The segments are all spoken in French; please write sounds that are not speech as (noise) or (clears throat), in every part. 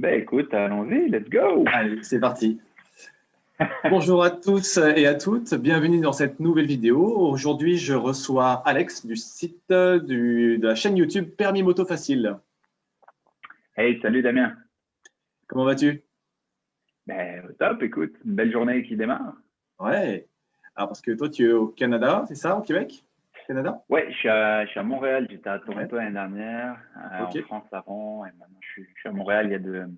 Ben écoute, allons-y, let's go. Allez, c'est parti. Bonjour à tous et à toutes, bienvenue dans cette nouvelle vidéo. Aujourd'hui, je reçois Alex du site de la chaîne YouTube Permis Moto Facile. Hey, salut Damien. Comment vas-tu? Ben top, écoute, une belle journée qui démarre. Ouais. Alors parce que toi, tu es au Canada, c'est ça, au Québec? Canada? Ouais, je suis, à, Montréal, j'étais à Toronto l'année dernière, euh, en France avant, et maintenant je suis, à Montréal, il y, a de,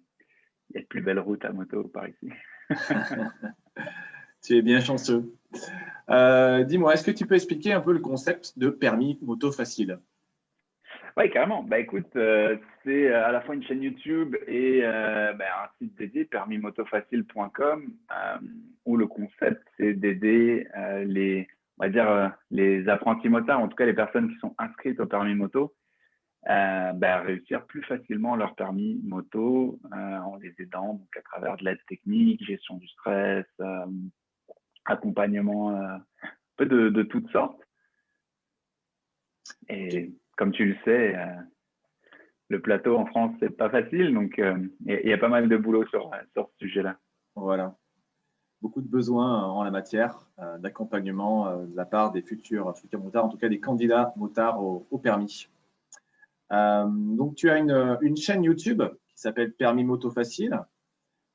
il y a de plus belles routes à moto par ici. (laughs) (laughs) tu es bien chanceux. Euh, dis-moi, est-ce que tu peux expliquer un peu le concept de permis moto facile? Oui, carrément. Bah, écoute, euh, c'est à la fois une chaîne YouTube et bah, un site dédié, permismotofacile.com, où le concept, c'est d'aider les on va dire, euh, les apprentis motards, en tout cas les personnes qui sont inscrites au permis moto, euh, ben, réussir plus facilement leur permis moto euh, en les aidant donc à travers de l'aide technique, gestion du stress, accompagnement un peu de, de, toutes sortes. Et comme tu le sais, le plateau en France, c'est pas facile, donc il y, a pas mal de boulot sur, sur ce sujet-là. Voilà beaucoup de besoins en la matière euh, d'accompagnement euh, de la part des futurs, futurs motards, en tout cas des candidats motards au, permis. Euh, donc, tu as une, une, chaîne YouTube qui s'appelle Permis Moto Facile.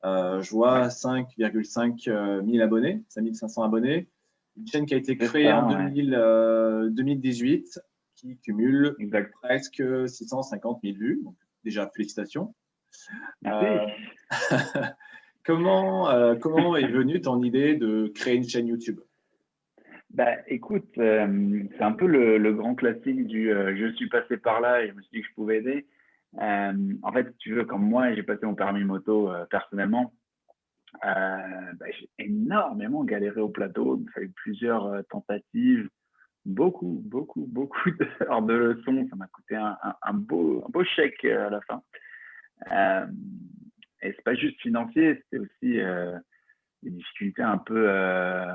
je vois 5,5 000 abonnés, 5500 abonnés. Une chaîne qui a été créée en 2018 qui cumule presque 650 000 vues. Donc, déjà, félicitations. (laughs) Comment, euh, comment est venue ton idée de créer une chaîne YouTube? Bah, écoute, euh, c'est un peu le, grand classique du euh, je suis passé par là et je me suis dit que je pouvais aider. en fait, si tu veux, comme moi, j'ai passé mon permis moto personnellement. Bah, j'ai énormément galéré au plateau. Il fallu plusieurs tentatives, beaucoup, beaucoup, beaucoup d'heures (laughs) de leçons. Ça m'a coûté un beau chèque à la fin. Et c'est pas juste financier, c'est aussi euh, des difficultés un peu, euh,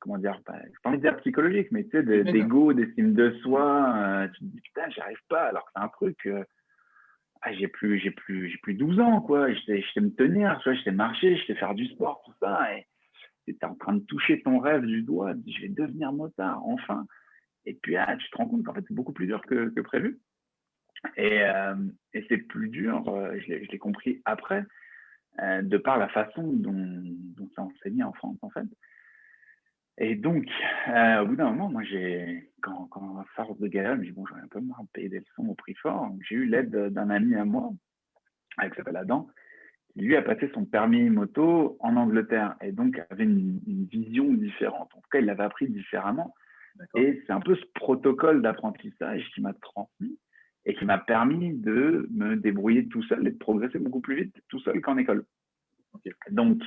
comment dire, pas, pas envie de dire psychologiques, mais tu sais, d'ego, d'estime de soi. Euh, tu te dis, putain, j'y arrive pas, alors que c'est un truc. Euh, ah, j'ai plus, j'ai plus, j'ai plus 12 ans, quoi. Je sais me tenir, je sais marcher, je sais faire du sport, tout ça. Et tu es en train de toucher ton rêve du doigt, je vais devenir motard, enfin. Et puis, ah, tu te rends compte qu'en fait, c'est beaucoup plus dur que, que prévu. Et, euh, et c'est plus dur, euh, je l'ai compris après, euh, de par la façon dont, dont c'est enseigné en France, en fait. Et donc, au bout d'un moment, moi, j'ai, quand, quand force de galère, je me dis, bon, j'aurais un peu marre de payer des leçons au prix fort. J'ai eu l'aide d'un ami à moi, qui s'appelle Adam, qui lui a passé son permis moto en Angleterre et donc avait une, une vision différente. En tout cas, il l'avait appris différemment. Et c'est un peu ce protocole d'apprentissage qui m'a transmis et qui m'a permis de me débrouiller tout seul et de progresser beaucoup plus vite tout seul qu'en école. Donc,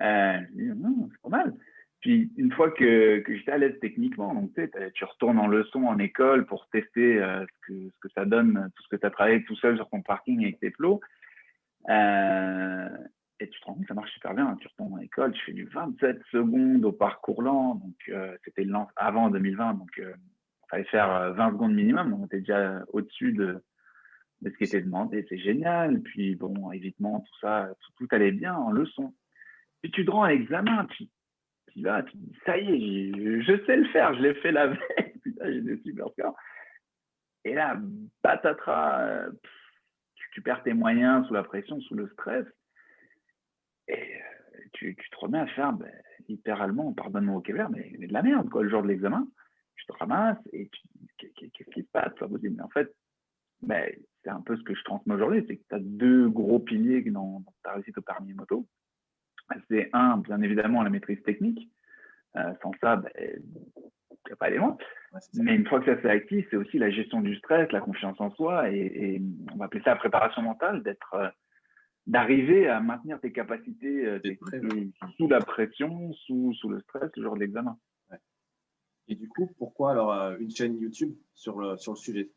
euh, c'est pas mal. Puis une fois que, que j'étais à l'aise techniquement, donc tu, retournes en leçon en école pour tester euh, ce, que, ce que ça donne, tout ce que tu as travaillé tout seul sur ton parking avec tes plots. Euh, et tu te rends compte que ça marche super bien. Tu retournes en école, tu fais du 27 secondes au parcours lent. Donc, euh, c'était avant 2020. Donc, fallait faire 20 euh, secondes minimum, on était déjà au-dessus de, ce qui était demandé. C'est génial. Puis bon, évidemment, tout ça, tout, allait bien en leçon. Puis tu te rends à l'examen, tu, tu vas, dis, ça y est, je, sais le faire, je l'ai fait la (laughs) veille, putain, j'ai des super scores. Et là, patatras, euh, tu, perds tes moyens sous la pression, sous le stress. Et euh, tu, tu te remets à faire, ben, littéralement, pardonne-moi au Québec, mais, mais de la merde, quoi, le jour de l'examen tu te ramasses et qu'est-ce qui se passe? Mais en fait, ben, c'est un peu ce que je transmets aujourd'hui, c'est que tu as deux gros piliers dans, ta réussite au permis moto. C'est un, bien évidemment, la maîtrise technique. Euh, sans ça, ben, tu pas aller loin. Mais une fois que ça s'est acquis, c'est aussi la gestion du stress, la confiance en soi, et, on va appeler ça la préparation mentale, d'être, euh, d'arriver à maintenir tes capacités euh, sous la pression, sous, sous le stress, le jour de l'examen. Et du coup, pourquoi alors euh, une chaîne YouTube sur le, sur le sujet?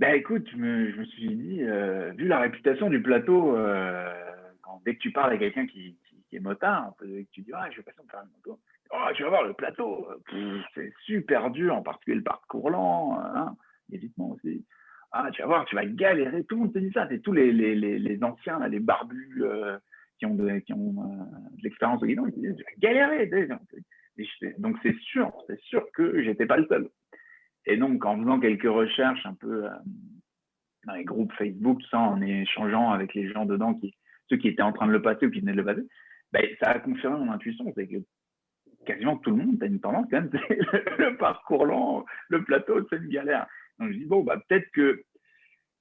Ben écoute, je me, me suis dit, euh, vu la réputation du plateau, euh, dès que tu parles à quelqu'un qui, qui, est motard, que tu dis, ah, je vais passer faire une moto, oh, tu vas voir le plateau, c'est super dur, en particulier le parcours lent, hein, évitement aussi. ah, tu vas voir, tu vas galérer. Tout le monde te dit ça. C'est tous les, les, les, anciens, les barbus qui ont de, qui ont, de l'expérience au guidon, ils disent, tu vas galérer. Donc, c'est sûr, c'est sûr que j'étais pas le seul. Et donc, en faisant quelques recherches un peu dans les groupes Facebook, en échangeant avec les gens dedans, qui, ceux qui étaient en train de le passer ou qui venaient de le passer, ben, ça a confirmé mon intuition. C'est que quasiment tout le monde a une tendance quand même, (laughs) le parcours lent, le plateau, c'est une galère. Donc je dis, bon, bah, peut-être que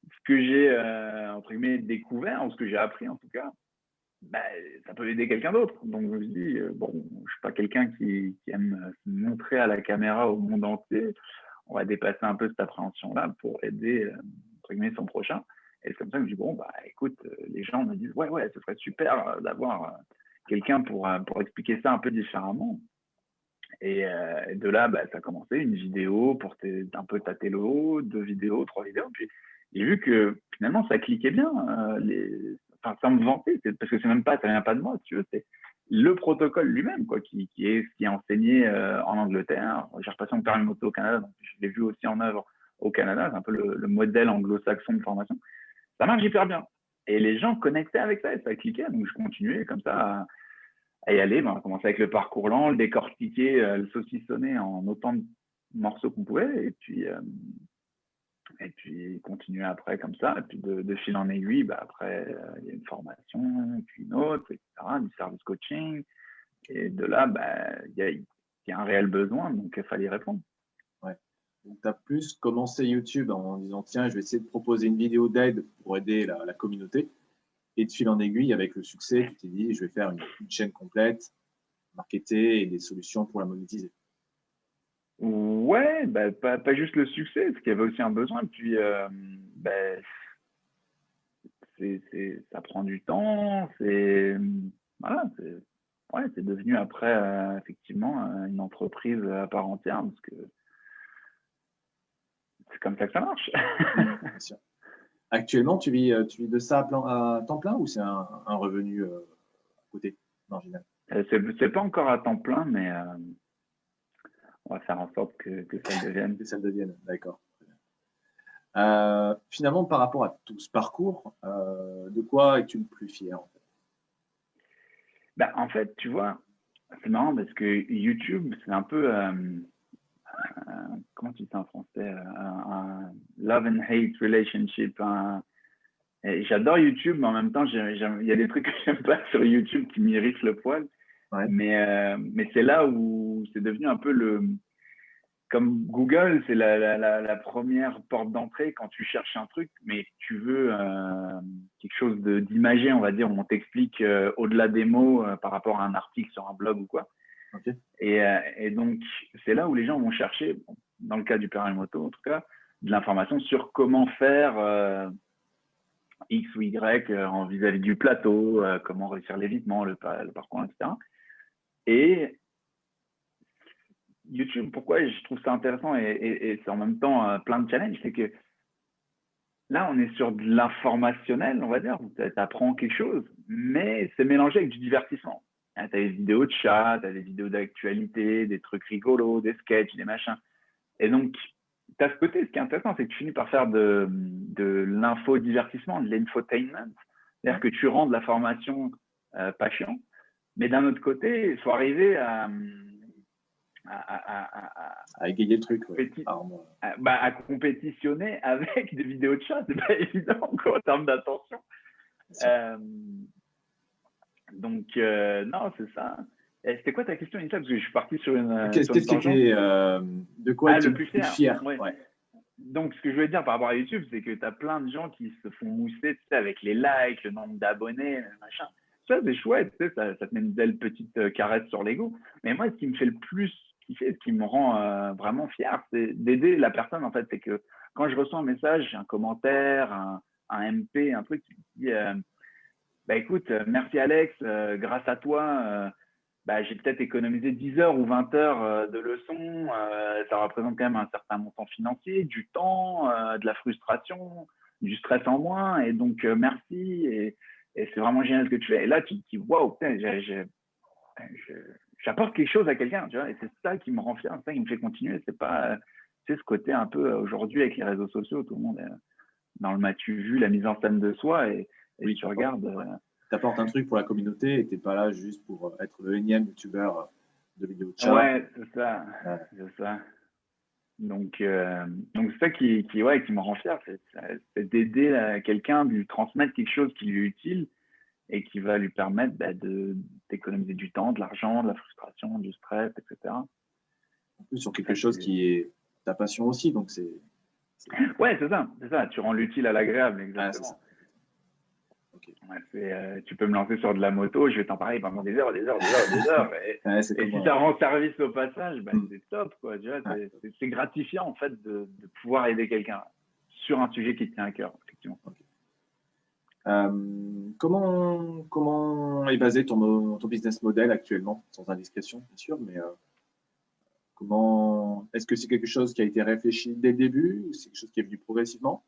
ce que j'ai, euh, entre guillemets, découvert, ou ce que j'ai appris en tout cas, bah, ça peut aider quelqu'un d'autre. Donc je me dis, euh, bon, je suis pas quelqu'un qui, aime se montrer à la caméra au monde entier. On va dépasser un peu cette appréhension-là pour aider, euh, entre son prochain. Et c'est comme ça que je dis, bon, bah, écoute, les gens me disent, ouais, ouais, ce serait super d'avoir quelqu'un pour, pour expliquer ça un peu différemment. Et, de là, bah, ça a commencé une vidéo pour un peu tâter le haut, deux vidéos, trois vidéos. Puis j'ai vu que finalement, ça cliquait bien. les... Enfin, sans me vanter, parce que c'est même pas, ça vient pas de moi, tu veux, c'est le protocole lui-même, quoi, qui, est qui est enseigné en Angleterre. J'ai repassé mon permis moto au Canada, donc je l'ai vu aussi en œuvre au Canada. C'est un peu le, modèle anglo-saxon de formation. Ça marche hyper bien. Et les gens connectaient avec ça et ça cliquait. Donc je continuais comme ça à y aller. Ben, commencé avec le parcours lent, le décortiquer, euh, le saucissonner en autant de morceaux qu'on pouvait, et puis, euh, et puis continuer après comme ça. Et puis de, fil en aiguille, ben, après, euh, il y a une formation, puis une autre, etc., du service coaching. Et de là, ben, il y, a, y, a, un réel besoin, donc il fallait répondre. Ouais. Donc, tu as plus commencé YouTube en disant tiens, je vais essayer de proposer une vidéo d'aide pour aider la, communauté. Et de fil en aiguille, avec le succès, tu t'es dit, je vais faire une, chaîne complète, marketer et des solutions pour la monétiser. Ouais, bah, pas, pas, juste le succès, parce qu'il y avait aussi un besoin. Puis, euh, bah, c'est, ça prend du temps. C'est voilà, ouais, c'est devenu après euh, effectivement euh, une entreprise à part entière, parce que c'est comme ça que ça marche. (laughs) Actuellement, tu vis, euh, tu vis de ça à, temps plein ou c'est un, revenu euh, à côté marginal? C'est pas encore à temps plein, mais on va faire en sorte que, ça devienne. Que ça devienne, d'accord. finalement, par rapport à tout ce parcours, de quoi es-tu le plus fier en fait? Ben, En fait, tu vois, c'est marrant parce que YouTube, c'est un peu comment tu dis en français, un, love and hate relationship. J'adore YouTube, mais en même temps, il y a des trucs que j'aime pas sur YouTube qui m'irritent le poil. Mais, euh, mais c'est là où c'est devenu un peu le. Comme Google, c'est la, la, la, première porte d'entrée quand tu cherches un truc, mais tu veux euh, quelque chose d'imagé, on va dire, où on t'explique euh, au-delà des mots par rapport à un article sur un blog ou quoi. Et, et, donc, c'est là où les gens vont chercher, dans le cas du permis moto en tout cas, de l'information sur comment faire X ou Y euh, en vis-à-vis du plateau, comment réussir l'évitement, le, le, parcours, etc. Et YouTube, pourquoi je trouve ça intéressant et, et, c'est en même temps plein de challenges, c'est que là, on est sur de l'informationnel, on va dire, tu apprends quelque chose, mais c'est mélangé avec du divertissement. Hein, tu as des vidéos de chat, tu as des vidéos d'actualité, des trucs rigolos, des sketchs, des machins. Et donc, tu as ce côté, ce qui est intéressant, c'est que tu finis par faire de, de l'infodivertissement, de l'infotainment. C'est-à-dire que tu rends de la formation euh, pas chiant. Mais d'un autre côté, il faut arriver à, à, égayer le truc. Bah, à, compétitionner (laughs) avec des vidéos de chat. C'est pas (laughs) évident en termes d'attention. Donc, euh, non, c'est ça. C'était quoi ta question, Insta Parce que je suis parti sur une. Qu'est-ce que euh, De quoi ah, es le plus fier, Donc, ce que je veux dire par rapport à YouTube, c'est que tu as plein de gens qui se font mousser tu sais, avec les likes, le nombre d'abonnés, machin. C'est chouette, ça, te met une belle petite euh, caresse sur l'ego. Mais moi, ce qui me fait le plus kiffer, ce qui me rend vraiment fier, c'est d'aider la personne, en fait. C'est que quand je reçois un message, un commentaire, un, MP, un truc qui dit bah écoute, euh, merci Alex, euh, grâce à toi, euh, bah, j'ai peut-être économisé 10 heures ou 20 heures de leçons. ça représente quand même un certain montant financier, du temps, de la frustration, du stress en moins. Et donc, merci. C'est vraiment génial ce que tu fais. Et là, tu te dis, waouh, j'apporte quelque chose à quelqu'un. Et c'est ça qui me rend fier, c'est ça qui me fait continuer. C'est pas, c'est ce côté un peu aujourd'hui avec les réseaux sociaux, tout le monde est dans le matu vu, la mise en scène de soi et, oui, tu regardes. Tu apportes un truc pour la communauté et tu n'es pas là juste pour être le énième youtubeur de vidéos de chat. Ouais, c'est ça. C'est ça. Donc, euh, donc c'est ça qui, qui, ouais, qui me rend fier, c'est d'aider quelqu'un, de lui transmettre quelque chose qui lui est utile et qui va lui permettre bah, d'économiser du temps, de l'argent, de la frustration, du stress, etc. En plus, sur quelque chose qui est ta passion aussi, donc c'est. Ouais, c'est ça, c'est ça. Tu rends l'utile à l'agréable, exactement. Euh, tu peux me lancer sur de la moto, je vais t'en parler pendant des heures, des heures, des heures, des heures. (laughs) Et, si ça rend service au passage, ben, c'est top. Quoi, c'est, gratifiant en fait de, pouvoir aider quelqu'un sur un sujet qui tient à cœur. Effectivement. Euh, comment, comment est basé ton, ton business model actuellement Sans indiscrétion, bien sûr, mais euh, comment est-ce que c'est quelque chose qui a été réfléchi dès le début ou c'est quelque chose qui est venu progressivement?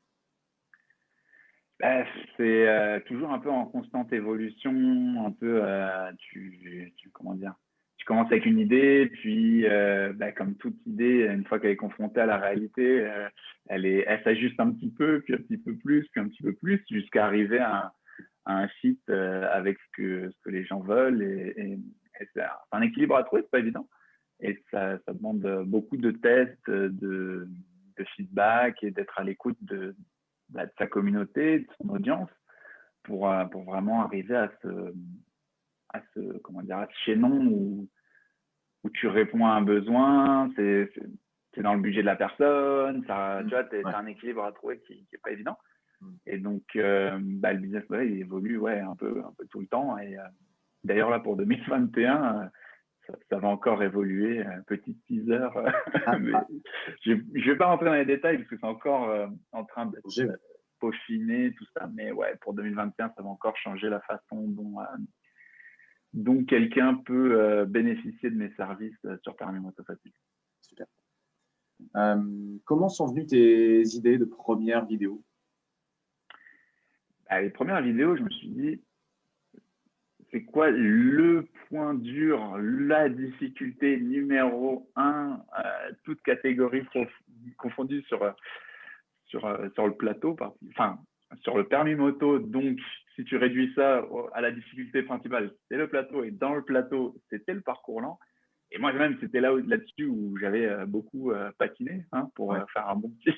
Bah, c'est euh, toujours un peu en constante évolution, un peu, euh, tu, comment dire, tu commences avec une idée, puis euh, bah, comme toute idée, une fois qu'elle est confrontée à la réalité, elle s'ajuste un petit peu, puis un petit peu plus, puis un petit peu plus, jusqu'à arriver à, un site avec ce que, les gens veulent. Et, c'est un équilibre à trouver, c'est pas évident. Et ça, demande beaucoup de tests, de, de feedback et d'être à l'écoute de, de sa communauté, de son audience, pour, euh, pour vraiment arriver à ce, à ce, comment dire, à ce chaînon où, où tu réponds à un besoin, c'est dans le budget de la personne, ça, tu vois, tu as un équilibre à trouver qui n'est pas évident. Mm. Et donc, euh, bah, le business model, il évolue ouais, un, peu, un peu tout le temps. Et euh, d'ailleurs, là, pour 2021, ça, va encore évoluer, un petit teaser. Ah, ah. (laughs) je ne vais pas rentrer dans les détails parce que c'est encore euh, en train de peaufiner tout ça. Mais ouais, pour 2021, ça va encore changer la façon dont, euh, dont quelqu'un peut euh, bénéficier de mes services sur Permis Moto Facile. Super. comment sont venues tes idées de premières vidéos bah, Les premières vidéos, je me suis dit, c'est quoi le point dur, la difficulté numéro un, euh, toute catégorie confondue sur, euh, sur, euh, sur le plateau, enfin, sur le permis moto? Donc, si tu réduis ça à la difficulté principale, c'est le plateau. Et dans le plateau, c'était le parcours lent. Et moi, même, c'était là, là-dessus où j'avais beaucoup patiné hein, pour faire un bon petit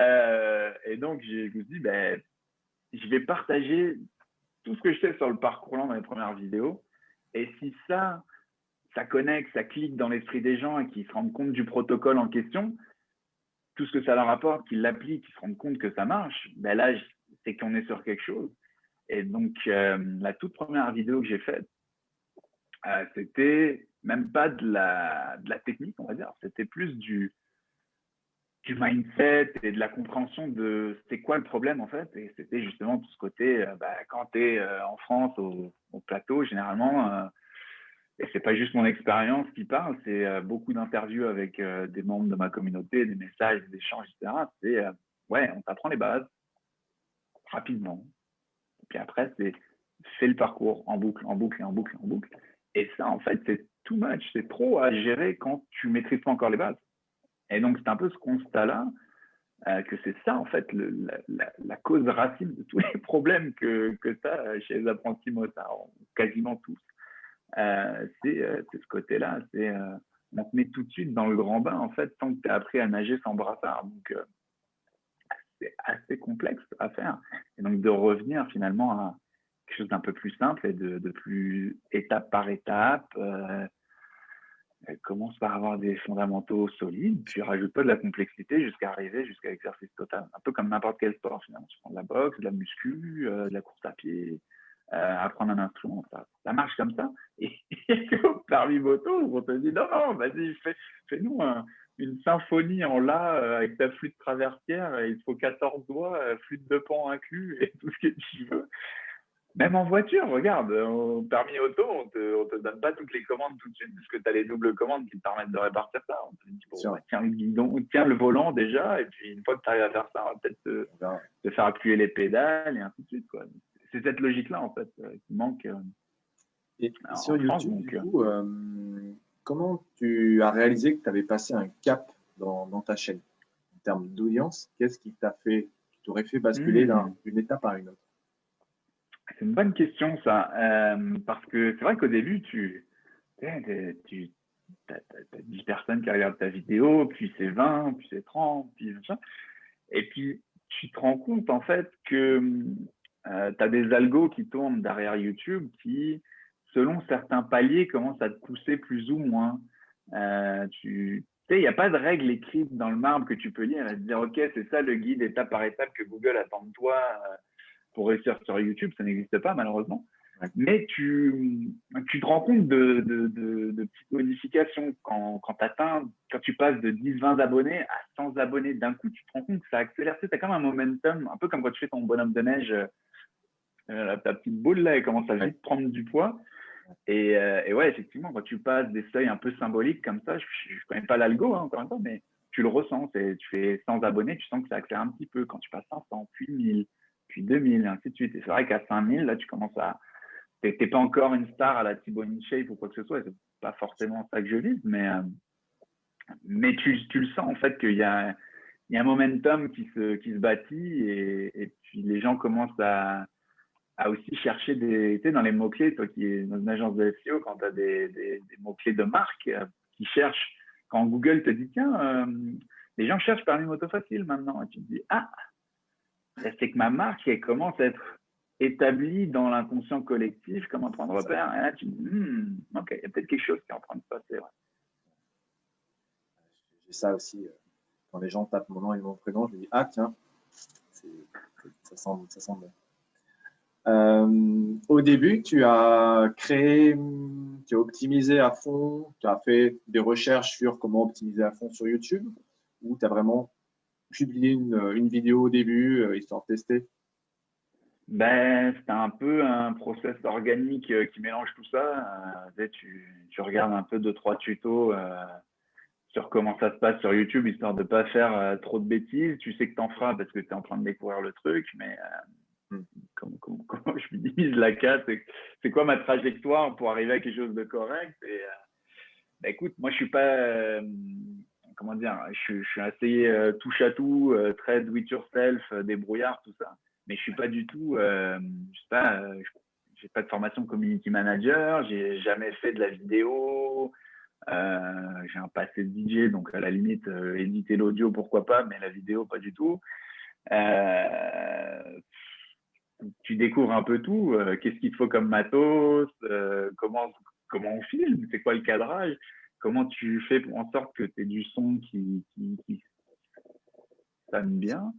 (laughs) et donc, je me suis dit, ben, je vais partager tout ce que je sais sur le parcours dans les premières vidéos. Et si ça, ça connecte, ça clique dans l'esprit des gens et qu'ils se rendent compte du protocole en question, tout ce que ça leur apporte, qu'ils l'appliquent, qu'ils se rendent compte que ça marche, ben là, c'est qu'on est sur quelque chose. Et donc, euh, la toute première vidéo que j'ai faite, euh, c'était même pas de la, de la technique, on va dire, c'était plus du, du mindset et de la compréhension de c'est quoi le problème en fait. Et c'était justement tout ce côté, euh, bah, quand tu es euh, en France au, plateau, généralement, euh, et c'est pas juste mon expérience qui parle, c'est beaucoup d'interviews avec des membres de ma communauté, des messages, des échanges, etc. C'est ouais, on t'apprend les bases rapidement. Et puis après, c'est fais le parcours en boucle, en boucle, en boucle, en boucle. Et ça, en fait, c'est too much, c'est trop à gérer quand tu maîtrises pas encore les bases. Et donc, c'est un peu ce constat-là, euh, que c'est ça, en fait, la, cause racine de tous (laughs) les problèmes que, que tu as chez les apprentis motards, quasiment tous. Euh, euh, c'est ce côté-là, c'est on te met tout de suite dans le grand bain, en fait, tant que tu as appris à nager sans brassard. Donc, c'est assez complexe à faire. Et donc, de revenir finalement à quelque chose d'un peu plus simple et de plus étape par étape, elle commence par avoir des fondamentaux solides, puis rajoute pas de la complexité jusqu'à arriver jusqu'à l'exercice total. Un peu comme n'importe quel sport finalement. Tu prends de la boxe, de la muscu, euh, de la course à pied, euh, apprendre un instrument, ça, marche comme ça. Et, (laughs) parmi moto, on te dit non, non, vas-y, fais-nous une symphonie en La euh, avec ta flûte traversière, il te faut 14 doigts, flûte de pan inclus et tout ce que tu veux. Même en voiture, regarde, au permis auto, on ne te, donne pas toutes les commandes tout de suite, puisque tu as les doubles commandes qui te permettent de répartir ça. On te dit, bon, tiens le guidon, tiens le volant déjà, et puis une fois que tu arrives à faire ça, on va peut-être te, faire appuyer les pédales, et ainsi de suite. C'est cette logique-là, en fait, euh, qui manque. Euh, et sur YouTube, du coup, euh, comment tu as réalisé que tu avais passé un cap dans, dans ta chaîne? En termes d'audience, qu'est-ce qui t'a fait qui t'aurait fait basculer hmm. d'une étape à une autre? C'est une bonne question, ça. Euh, parce que c'est vrai qu'au début, tu, as, 10 personnes qui regardent ta vidéo, puis c'est 20, puis c'est 30, puis ça. Et puis, tu te rends compte, en fait, que euh, tu as des algos qui tournent derrière YouTube qui, selon certains paliers, commencent à te pousser plus ou moins. Euh, tu sais, il n'y a pas de règle écrite dans le marbre que tu peux lire et te dire, OK, c'est ça le guide étape par étape que Google attend de toi euh, pour réussir sur YouTube. Ça n'existe pas, malheureusement. Mais tu, tu te rends compte de, de, de, petites modifications quand, quand, atteins, quand tu passes de 10-20 abonnés à 100 abonnés d'un coup, tu te rends compte que ça accélère. Tu as comme un momentum, un peu comme quand tu fais ton bonhomme de neige, euh, ta petite boule là, elle commence à vite prendre du poids. Et, euh, et, ouais, effectivement, quand tu passes des seuils un peu symboliques comme ça, je ne connais pas l'algo, hein, encore une fois, mais tu le ressens. Tu fais 100 abonnés, tu sens que ça accélère un petit peu. Quand tu passes 500, puis 1000, puis 2000, et ainsi de suite. Et c'est vrai qu'à 5000, là, tu commences à. Tu n'es pas encore une star à la Thibaut Shape ou quoi que ce soit. C'est pas forcément ça que je vise, mais, euh, mais tu, le sens en fait qu'il y a, il y a un momentum qui se, qui se bâtit et, et puis les gens commencent à à aussi chercher des, tu sais, dans les mots-clés, toi qui es dans une agence de SEO, quand tu as des, des, mots-clés de marque euh, qui cherchent, quand Google te dit, tiens, euh, les gens cherchent permis moto facile maintenant, et tu te dis, ah, c'est que ma marque, elle commence à être établie dans l'inconscient collectif comme un point de repère, et là tu dis, hmm, ok, il y a peut-être quelque chose qui est en train de se passer. J'ai ça aussi, euh, quand les gens tapent mon nom et mon prénom, je dis, ah tiens, ça semble, ça semble euh, au début, tu as créé, tu as optimisé à fond, tu as fait des recherches sur comment optimiser à fond sur YouTube ou tu as vraiment publié une, vidéo au début, euh, histoire de tester? Ben, c'est un peu un process organique euh, qui mélange tout ça. tu, tu, regardes un peu deux, trois tutos sur comment ça se passe sur YouTube, histoire de ne pas faire trop de bêtises. Tu sais que tu en feras parce que tu es en train de découvrir le truc, mais (laughs) comment, je minimise la casse C'est quoi ma trajectoire pour arriver à quelque chose de correct? Et, euh, bah, Écoute, moi, je suis pas. Euh, comment dire Je, suis assez euh, touche à tout, très do it yourself, débrouillard, tout ça. Mais je suis pas du tout. je sais pas. j'ai pas de formation community manager. J'ai jamais fait de la vidéo. j'ai un passé de DJ, donc à la limite, éditer l'audio, pourquoi pas, mais la vidéo, pas du tout. Euh, tu découvres un peu tout. Euh, qu'est-ce qu'il te faut comme matos euh, comment on filme C'est quoi le cadrage? Comment tu fais pour en sorte que tu aies du son qui, qui, sonne bien,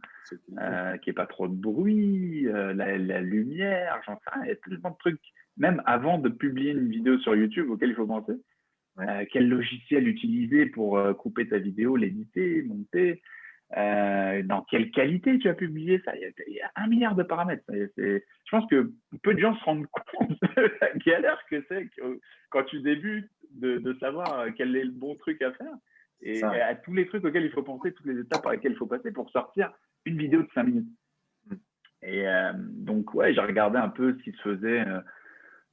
euh, qu'il n'y ait pas trop de bruit, la, lumière, j'en sais rien. Il y a tellement de trucs. Même avant de publier une vidéo sur YouTube auquel il faut penser. quel logiciel utiliser pour couper ta vidéo, l'éditer, monter euh, dans quelle qualité tu as publié ça? Il y a, un milliard de paramètres. je pense que peu de gens se rendent (laughs) compte de la galère que c'est quand tu débutes de, savoir quel est le bon truc à faire et, à tous les trucs auxquels il faut penser, toutes les étapes par lesquelles il faut passer pour sortir une vidéo de 5 minutes. Mm. Et euh, donc, ouais, j'ai regardé un peu ce qui se faisait euh,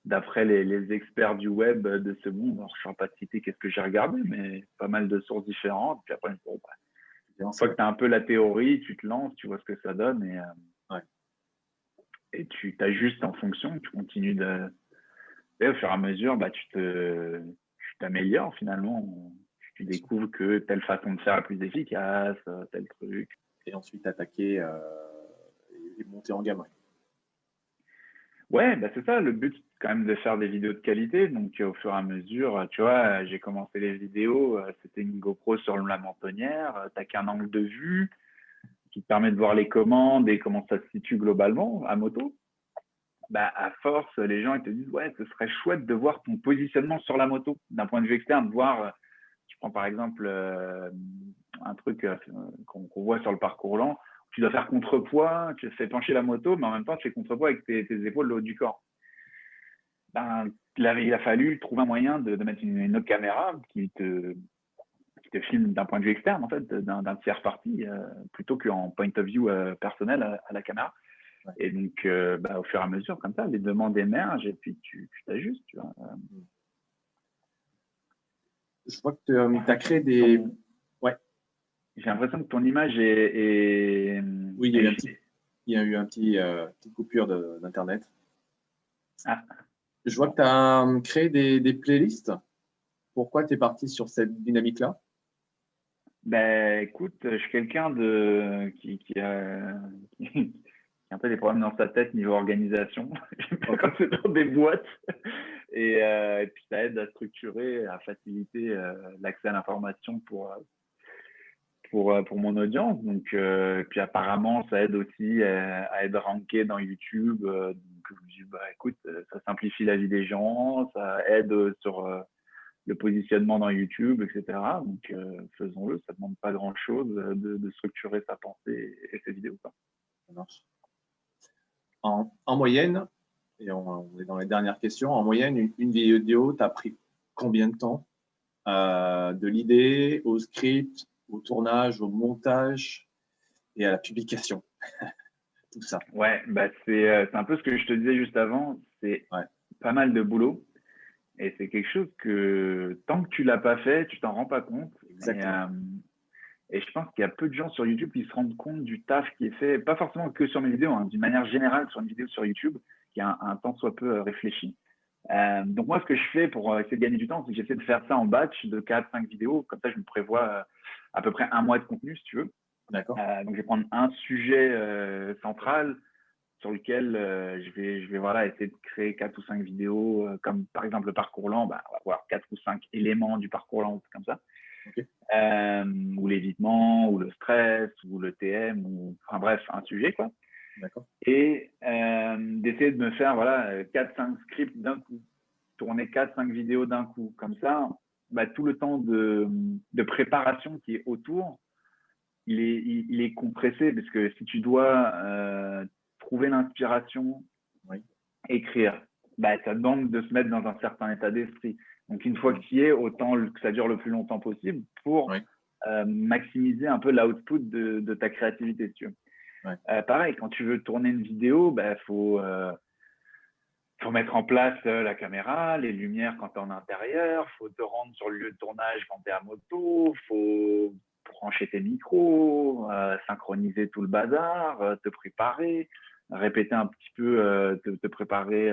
d'après les, experts du web de ce monde. Alors, je ne vais pas te citer qu'est-ce que j'ai regardé, mais pas mal de sources différentes. Puis après, je me une fois que tu as un peu la théorie, tu te lances, tu vois ce que ça donne et, euh, et tu t'ajustes en fonction, tu continues de. Et au fur et à mesure, bah, tu te, t'améliores finalement. Tu découvres que telle façon de faire est plus efficace, tel truc. Et ensuite attaquer euh, et monter en gamme. Ouais, bah c'est ça. Le but, quand même de faire des vidéos de qualité. Donc, au fur et à mesure, tu vois, j'ai commencé les vidéos, euh, c'était une GoPro sur la mentonnière, euh, n'as qu'un angle de vue qui te permet de voir les commandes et comment ça se situe globalement à moto. Bah, à force, les gens ils te disent, ouais, ce serait chouette de voir ton positionnement sur la moto, d'un point de vue externe, de voir, tu prends par exemple euh, un truc qu'on voit sur le parcours lent, tu dois faire contrepoids, tu fais pencher la moto, mais en même temps, tu fais contrepoids avec tes, tes épaules, le haut du corps. Ben, il, a, fallu trouver un moyen de, mettre une, autre caméra qui te, te filme d'un point de vue externe, en fait, d'un tiers parti, euh, plutôt qu'en point of view euh, personnel à, la caméra. Et donc, euh, ben, au fur et à mesure, comme ça, les demandes émergent et puis tu t'ajustes. Tu vois. Je vois que tu as créé des. Ouais. J'ai l'impression que ton image est. Oui, il y, a eu un petit, il y a eu un petit, euh, petite coupure d'Internet. Ah. Je vois que tu as créé des, des playlists. Pourquoi tu es parti sur cette dynamique-là? Ben, écoute, je suis quelqu'un de qui, qui, a, (laughs) qui, a un peu des problèmes dans sa tête niveau organisation. (laughs) Quand c'est dans des boîtes. Et, euh, et, puis ça aide à structurer, à faciliter euh, l'accès à l'information pour, pour, euh, pour mon audience. Donc, euh, puis apparemment, ça aide aussi à, être ranké dans YouTube. Je me dis, bah, écoute, ça simplifie la vie des gens, ça aide sur le positionnement dans YouTube, etc. Donc, faisons-le. Ça ne demande pas grand-chose de, structurer sa pensée et ses vidéos. En, en, moyenne, et on, est dans les dernières questions, en moyenne, une, vidéo t'a pris combien de temps de l'idée au script, au tournage, au montage et à la publication? (laughs) Tout ça. Ouais, bah euh, c'est un peu ce que je te disais juste avant. C'est pas mal de boulot. Et c'est quelque chose que tant que tu l'as pas fait, tu t'en rends pas compte. Exactement. Euh, et, je pense qu'il y a peu de gens sur YouTube qui se rendent compte du taf qui est fait, pas forcément que sur mes vidéos, hein, d'une manière générale sur une vidéo sur YouTube, qui a un, un temps soit peu euh, réfléchi. Euh, donc moi, ce que je fais pour essayer de gagner du temps, c'est que j'essaie de faire ça en batch de 4-5 vidéos. Comme ça, je me prévois à peu près un mois de contenu, si tu veux. D'accord. Euh, donc, je vais prendre un sujet euh, central sur lequel euh, je vais, je vais voilà, essayer de créer quatre ou cinq vidéos, comme par exemple le parcours lent, bah, on va voir quatre ou cinq éléments du parcours lent, comme ça. ou l'évitement, ou le stress, ou le TM, ou enfin bref, un sujet quoi. Et d'essayer de me faire voilà quatre cinq scripts d'un coup, tourner quatre cinq vidéos d'un coup, comme ça, bah, tout le temps de, de, préparation qui est autour, il est, il, est compressé parce que si tu dois euh, trouver l'inspiration, écrire, bah, ça demande de se mettre dans un certain état d'esprit. Donc, une fois que tu y es, autant que ça dure le plus longtemps possible pour euh, maximiser un peu l'output de, de, ta créativité. tu. Euh, pareil, quand tu veux tourner une vidéo, il bah, faut faut mettre en place la caméra, les lumières quand tu es en intérieur, faut te rendre sur le lieu de tournage quand tu es à moto, faut brancher tes micros, euh, synchroniser tout le bazar, euh, te préparer, répéter un petit peu, te, te, préparer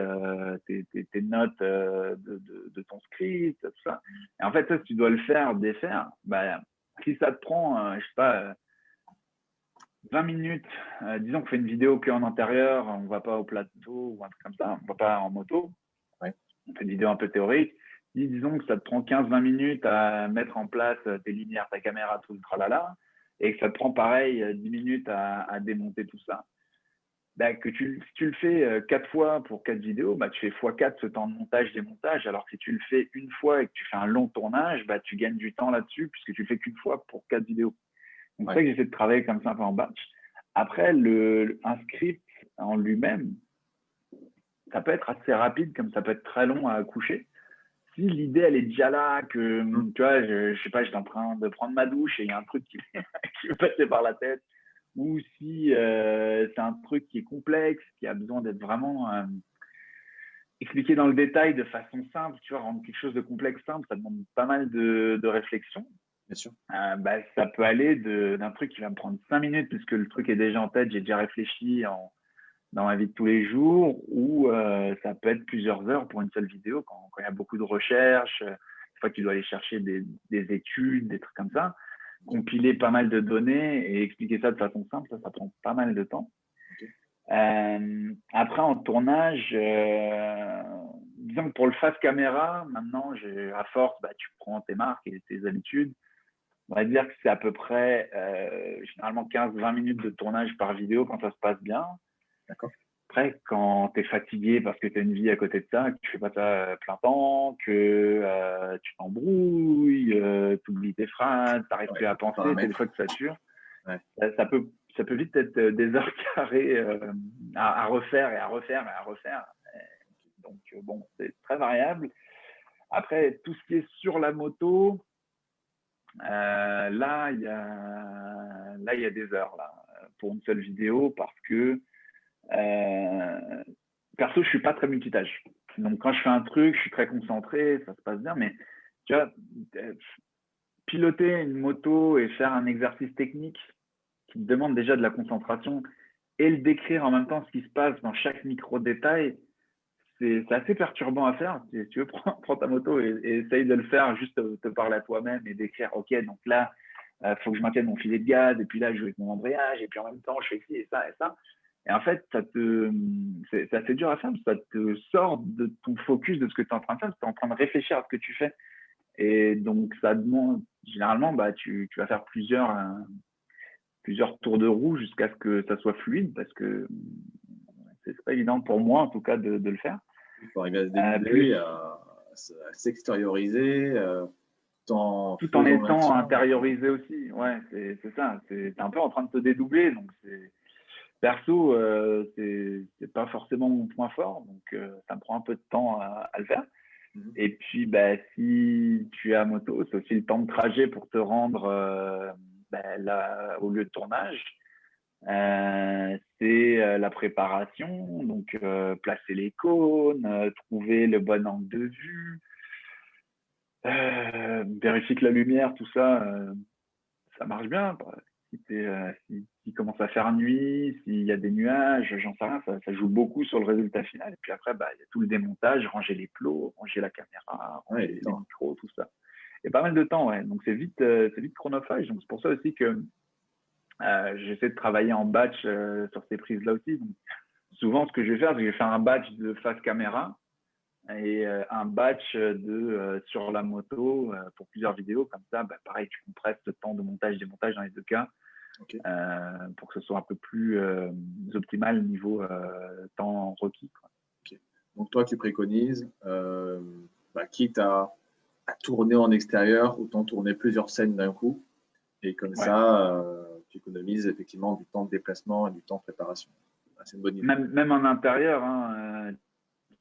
tes, tes, tes, notes de, de, de, ton script, tout ça. Et en fait, ça, si tu dois le faire, défaire, bah, si ça te prend, je sais pas, 20 minutes, euh, disons qu'on fait une vidéo que en intérieur, on ne va pas au plateau ou un truc comme ça, on ne va pas en moto, on fait une vidéo un peu théorique. Disons que ça te prend 15-20 minutes à mettre en place tes lumières, ta caméra, tout le tralala, et que ça te prend pareil 10 minutes à, démonter tout ça. Bah, que tu, si tu le fais 4 euh, fois pour 4 vidéos, bah, tu fais x4 ce temps de montage, démontage. Alors que si tu le fais une fois et que tu fais un long tournage, bah, tu gagnes du temps là-dessus puisque tu le fais qu'une fois pour 4 vidéos. Donc, c'est ça que j'essaie de travailler comme ça un peu en batch. Après, le, un script en lui-même, ça peut être assez rapide, comme ça peut être très long à accoucher. Si l'idée, elle est déjà là, que, mm. tu vois, je, je sais pas, j'étais en train de prendre ma douche et il y a un truc qui, (laughs) qui me passer par la tête, ou si euh, c'est un truc qui est complexe, qui a besoin d'être vraiment euh, expliqué dans le détail de façon simple, tu vois, rendre quelque chose de complexe simple, ça demande pas mal de, de réflexion. Bien sûr. Euh, bah, ça peut aller d'un truc qui va me prendre cinq minutes puisque le truc est déjà en tête, j'ai déjà réfléchi en, dans ma vie de tous les jours, ou euh, ça peut être plusieurs heures pour une seule vidéo quand, il y a beaucoup de recherches, euh, une fois tu dois aller chercher des, des, études, des trucs comme ça, compiler pas mal de données et expliquer ça de façon simple, ça, ça prend pas mal de temps. Euh, après, en tournage, euh, disons que pour le face caméra, maintenant, à force, bah, tu prends tes marques et tes habitudes on va dire que c'est à peu près euh, généralement 15-20 minutes de tournage par vidéo quand ça se passe bien. Après, quand tu es fatigué parce que tu as une vie à côté de ça, que tu fais pas ça plein temps, que euh, tu t'embrouilles, euh, tu oublies tes phrases, tu n'arrives plus à penser, c'est des fois que ça sature. Ouais. Ça, peut, ça peut vite être des heures (laughs) carrées à, à, refaire et à refaire et à refaire. Donc, bon, c'est très variable. Après, tout ce qui est sur la moto, euh, là, il y a là y a des heures là pour une seule vidéo parce que euh, perso je suis pas très multitâche. Donc quand je fais un truc, je suis très concentré, ça se passe bien, mais tu vois, piloter une moto et faire un exercice technique qui demande déjà de la concentration et le décrire en même temps ce qui se passe dans chaque micro-détail, c'est assez perturbant à faire. Tu veux, (laughs) prends, ta moto et, essaye de le faire, juste te, parler à toi-même et d'écrire, OK, donc là, il euh, faut que je maintienne mon filet de gaz, et puis là, je joue avec mon embrayage, et puis en même temps, je fais ci et ça et ça. Et en fait, ça te, c'est assez dur à faire, ça te sort de ton focus de ce que tu es en train de faire, tu es en train de réfléchir à ce que tu fais. Et donc, ça demande, généralement, bah, tu, tu vas faire plusieurs, euh, plusieurs tours de roue jusqu'à ce que ça soit fluide parce que c'est pas évident pour moi, en tout cas, de, de le faire. Il faut arriver à se euh, dénouer, à, s'extérioriser, euh, tout en, étant intériorisé aussi. Ouais, c'est ça. C'est un peu en train de te dédoubler. Donc, c'est perso, euh, c'est pas forcément mon point fort. Donc, euh, ça me prend un peu de temps à, à le faire. Mhm. Et puis, bah, si tu es à moto, c'est aussi le temps de trajet pour te rendre euh, bah, là, au lieu de tournage. Euh, c'est la préparation, donc placer les cônes, trouver le bon angle de vue, vérifier que la lumière, tout ça, ça marche bien. Si, si, commence à faire nuit, s'il y a des nuages, j'en sais rien, ça, joue beaucoup sur le résultat final. Et puis après, bah, il y a tout le démontage, ranger les plots, ranger la caméra, ranger les micros, tout ça. Et pas mal de temps, ouais. Donc c'est vite, c'est vite chronophage. Donc c'est pour ça aussi que euh, j'essaie de travailler en batch euh, sur ces prises-là aussi. souvent, ce que je vais faire, c'est que je vais faire un batch de face caméra et euh, un batch de sur la moto pour plusieurs vidéos. Comme ça, bah, pareil, tu compresses le temps de montage, démontage dans les deux cas pour que ce soit un peu plus optimal niveau temps requis. Donc, toi, tu préconises, bah, quitte à, tourner en extérieur, autant tourner plusieurs scènes d'un coup. Et comme ça, tu économises effectivement du temps de déplacement et du temps de préparation. C'est une bonne idée. Même, en intérieur, hein, euh,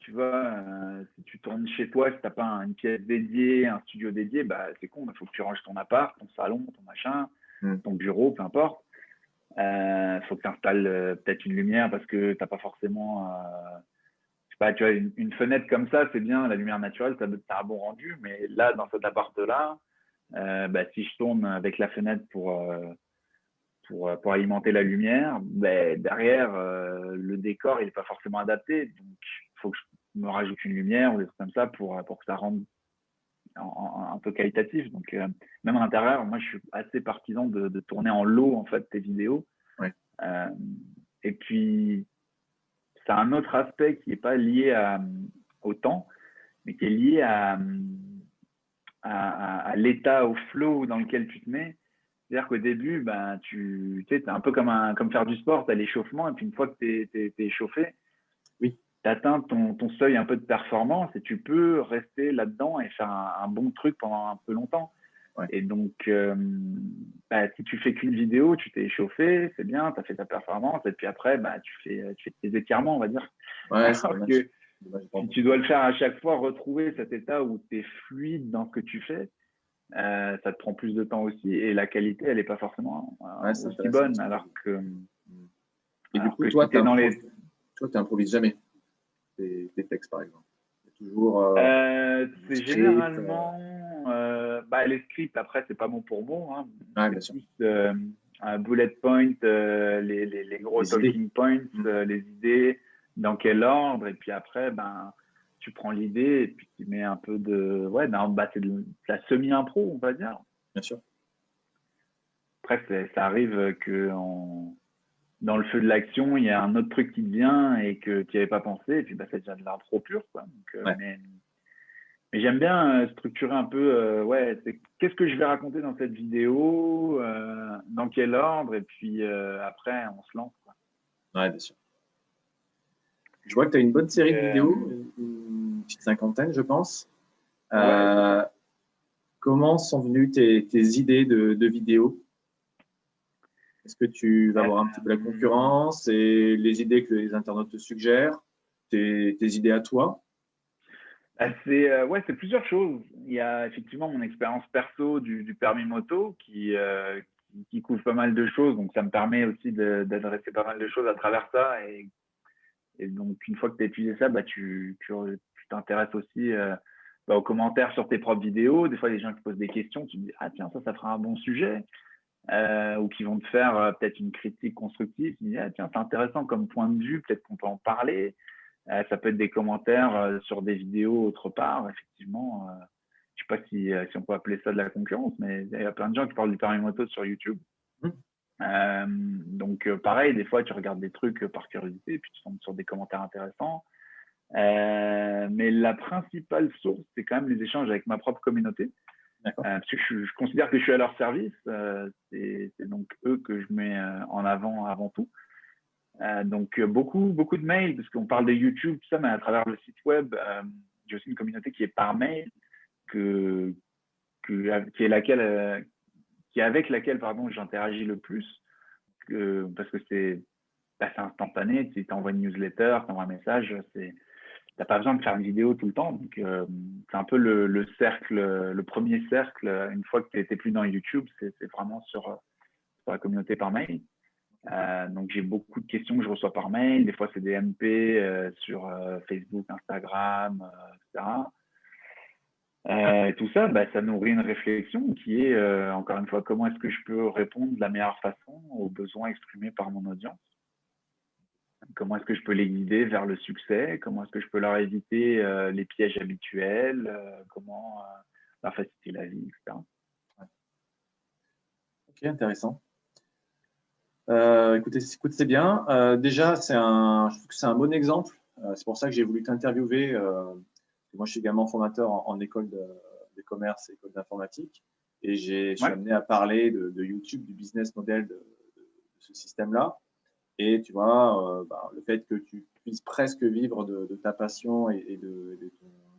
tu vois, euh, si tu tournes chez toi, si tu n'as pas une pièce dédiée, un studio dédié, bah, c'est con, il faut que tu ranges ton appart, ton salon, ton machin, hmm. ton bureau, peu importe. Il euh, faut que tu installes peut-être une lumière parce que tu n'as pas forcément. je sais pas, tu vois, une, fenêtre comme ça, c'est bien, la lumière naturelle, ça a un bon rendu, mais là, dans cet appart-là, bah, si je tourne avec la fenêtre pour pour, euh, pour alimenter la lumière, ben, derrière, euh, le décor, il n'est pas forcément adapté. Donc, faut que je me rajoute une lumière ou des trucs comme ça pour, pour que ça rende un peu qualitatif. Donc, euh, même à l'intérieur, moi, je suis assez partisan de, de, tourner en lot, en fait, tes vidéos. et puis, ça a un autre aspect qui n'est pas lié à, au temps, mais qui est lié à, à, à l'état, au flow dans lequel tu te mets. C'est-à-dire qu'au début, ben, tu sais, es un peu comme, un, comme faire du sport, tu as l'échauffement, et puis une fois que tu es, échauffé, oui. Tu atteins ton, ton, seuil un peu de performance et tu peux rester là-dedans et faire un, bon truc pendant un peu longtemps. Et donc, euh, bah, si tu fais qu'une vidéo, tu t'es échauffé, c'est bien, tu as fait ta performance, et puis après, bah, tu, fais, tu fais tes étirements, on va dire. Ouais, que, si tu dois le faire à chaque fois, retrouver cet état où tu es fluide dans ce que tu fais, euh, ça te prend plus de temps aussi et la qualité, elle n'est pas forcément euh, aussi bonne. Alors que. Et du coup, toi, tu dans les... n'improvises jamais? Tes, textes, par exemple. toujours. Euh, c'est généralement. bah, les scripts, après, c'est pas mot pour mot. Hein. Ah, bien sûr. un bullet point, les, les, les, gros talking points, mm. les idées, dans quel ordre, et puis après, ben tu prends l'idée et puis tu mets un peu de. Ouais, bah, c'est de, la semi-impro, on va dire. Bien sûr. Après, ça arrive que dans le feu de l'action, il y a un autre truc qui te vient et que tu n'y avais pas pensé, et puis bah, c'est déjà de l'impro pur. Quoi. Euh, mais, j'aime bien euh, structurer un peu, euh, ouais, qu'est-ce que je vais raconter dans cette vidéo, dans quel ordre, et puis après, on se lance. Quoi. Ouais, bien sûr. Je vois que tu as une bonne série de vidéos, une petite cinquantaine, je pense. Comment sont venues tes, idées de, vidéos? Est-ce que tu vas voir un petit peu la concurrence et les idées que les internautes te suggèrent, tes, idées à toi? Ah, c'est euh, ouais, c'est plusieurs choses. Il y a effectivement mon expérience perso du, permis moto euh, qui, qui, couvre pas mal de choses, donc ça me permet aussi d'adresser pas mal de choses à travers ça et et donc, une fois que tu as étudié ça, bah, tu t'intéresses aussi euh, bah, aux commentaires sur tes propres vidéos. Des fois, il y a des gens qui posent des questions, tu te dis, ah tiens, ça, ça fera un bon sujet. Euh, ou qui vont te faire euh, peut-être une critique constructive. Tu dis, ah tiens, c'est intéressant comme point de vue, peut-être qu'on peut en parler. Euh, ça peut être des commentaires sur des vidéos autre part. Effectivement, je ne sais pas si, si, on peut appeler ça de la concurrence, mais il y a plein de gens qui parlent du permis moto sur YouTube. Mmh. donc, pareil, des fois, tu regardes des trucs par curiosité, puis tu tombes sur des commentaires intéressants. Euh, mais la principale source, c'est quand même les échanges avec ma propre communauté. Euh, parce que je, considère que je suis à leur service. Euh, c'est donc eux que je mets en avant avant tout. donc beaucoup, beaucoup de mails, parce qu'on parle de YouTube, tout ça, mais à travers le site web, j'ai aussi une communauté qui est par mail, qui est avec laquelle pardon, j'interagis le plus, parce que c'est bah, instantané. Tu envoies une newsletter, tu envoies un message, c'est n'as pas besoin de faire une vidéo tout le temps. Donc, euh, c'est un peu le, cercle, le premier cercle. Une fois que tu n'étais plus dans YouTube, c'est vraiment sur, la communauté par mail. Euh, donc, j'ai beaucoup de questions que je reçois par mail. Des fois, c'est des MP euh, sur Facebook, Instagram, etc. et tout ça, bah, ça nourrit une réflexion qui est, encore une fois, comment est-ce que je peux répondre de la meilleure façon aux besoins exprimés par mon audience? Comment est-ce que je peux les guider vers le succès? Comment est-ce que je peux leur éviter euh, les pièges habituels euh, Comment euh, leur faciliter la vie, etc. Ok, intéressant. écoutez, c'est bien. déjà, c'est un, je trouve que c'est un bon exemple. c'est pour ça que j'ai voulu t'interviewer. moi, je suis également formateur en, école de, commerce et école d'informatique. Et j'ai, je suis amené à parler de, YouTube, du business model de ce système-là. Et tu vois, euh, bah, le fait que tu puisses presque vivre de, ta passion et, de,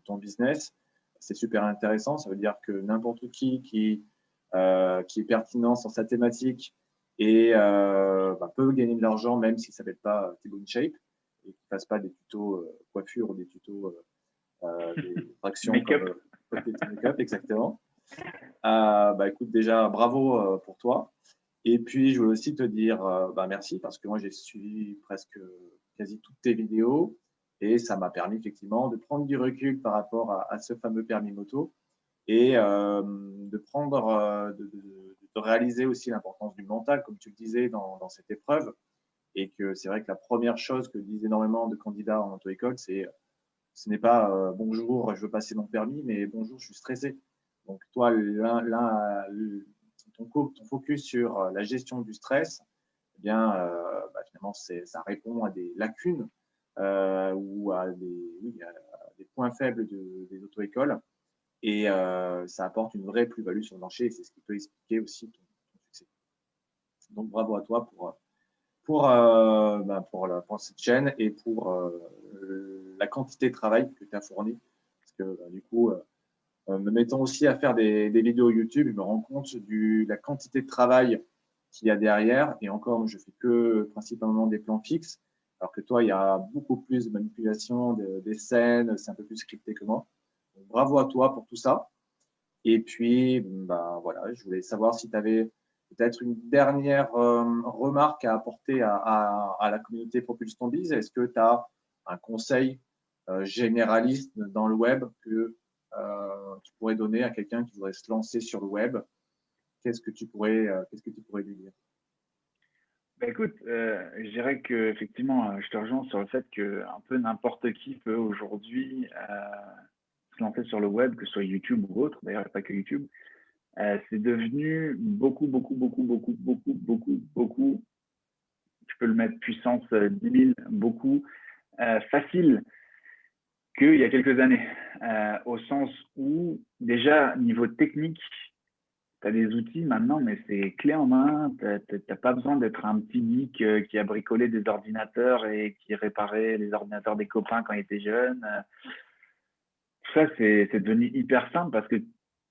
ton, business, c'est super intéressant. Ça veut dire que n'importe qui qui, euh, qui est pertinent sur sa thématique et euh, bah, peut gagner de l'argent même s'il ne s'appelle pas Thibaut Shape et qu'il ne fasse pas des tutos coiffure ou des tutos des (laughs) tractions make-up. make exactement. bah, écoute, déjà, bravo pour toi. Et puis, je voulais aussi te dire euh, bah, merci parce que moi, j'ai suivi presque quasi toutes tes vidéos et ça m'a permis effectivement de prendre du recul par rapport à, ce fameux permis moto et euh, de prendre, euh, de, réaliser aussi l'importance du mental, comme tu le disais dans, dans cette épreuve. Et que c'est vrai que la première chose que disent énormément de candidats en auto-école, c'est ce n'est pas bonjour, je veux passer mon permis, mais bonjour, je suis stressé. Donc, toi, l'un ton, focus sur euh, la gestion du stress, eh bien, euh, bah, finalement, ça répond à des lacunes euh, ou à des, points faibles des auto-écoles et ça apporte une vraie plus-value sur le marché et c'est ce qui peut expliquer aussi ton, succès. Donc bravo à toi pour, pour, bah, pour, cette chaîne et pour la quantité de travail que tu as fourni. Parce que bah, du coup, me mettant aussi à faire des, vidéos YouTube, je me rends compte de la quantité de travail qu'il y a derrière. Et encore, je fais que principalement des plans fixes, alors que toi, il y a beaucoup plus de manipulation des scènes, c'est un peu plus scripté que moi. bravo à toi pour tout ça. Et puis, bah, voilà, je voulais savoir si tu avais peut-être une dernière euh, remarque à apporter à, la communauté Propulse Ton Est-ce que tu as un conseil euh, généraliste dans le web que tu pourrais donner à quelqu'un qui voudrait se lancer sur le web Qu'est-ce que tu pourrais, euh, qu'est-ce que tu pourrais lui dire? Bah, écoute, euh, je dirais que effectivement, je te rejoins sur le fait que un peu n'importe qui peut aujourd'hui se lancer sur le web, que ce soit YouTube ou autre. D'ailleurs, pas que YouTube. c'est devenu beaucoup, beaucoup, beaucoup, beaucoup, beaucoup, beaucoup, beaucoup. Tu peux le mettre puissance 10 000, beaucoup facile qu'il y a quelques années, euh, au sens où déjà, niveau technique, tu as des outils maintenant, mais c'est clé en main. Tu n'as pas besoin d'être un petit geek euh, qui a bricolé des ordinateurs et qui réparait les ordinateurs des copains quand il était jeune. Ça, c'est devenu hyper simple parce que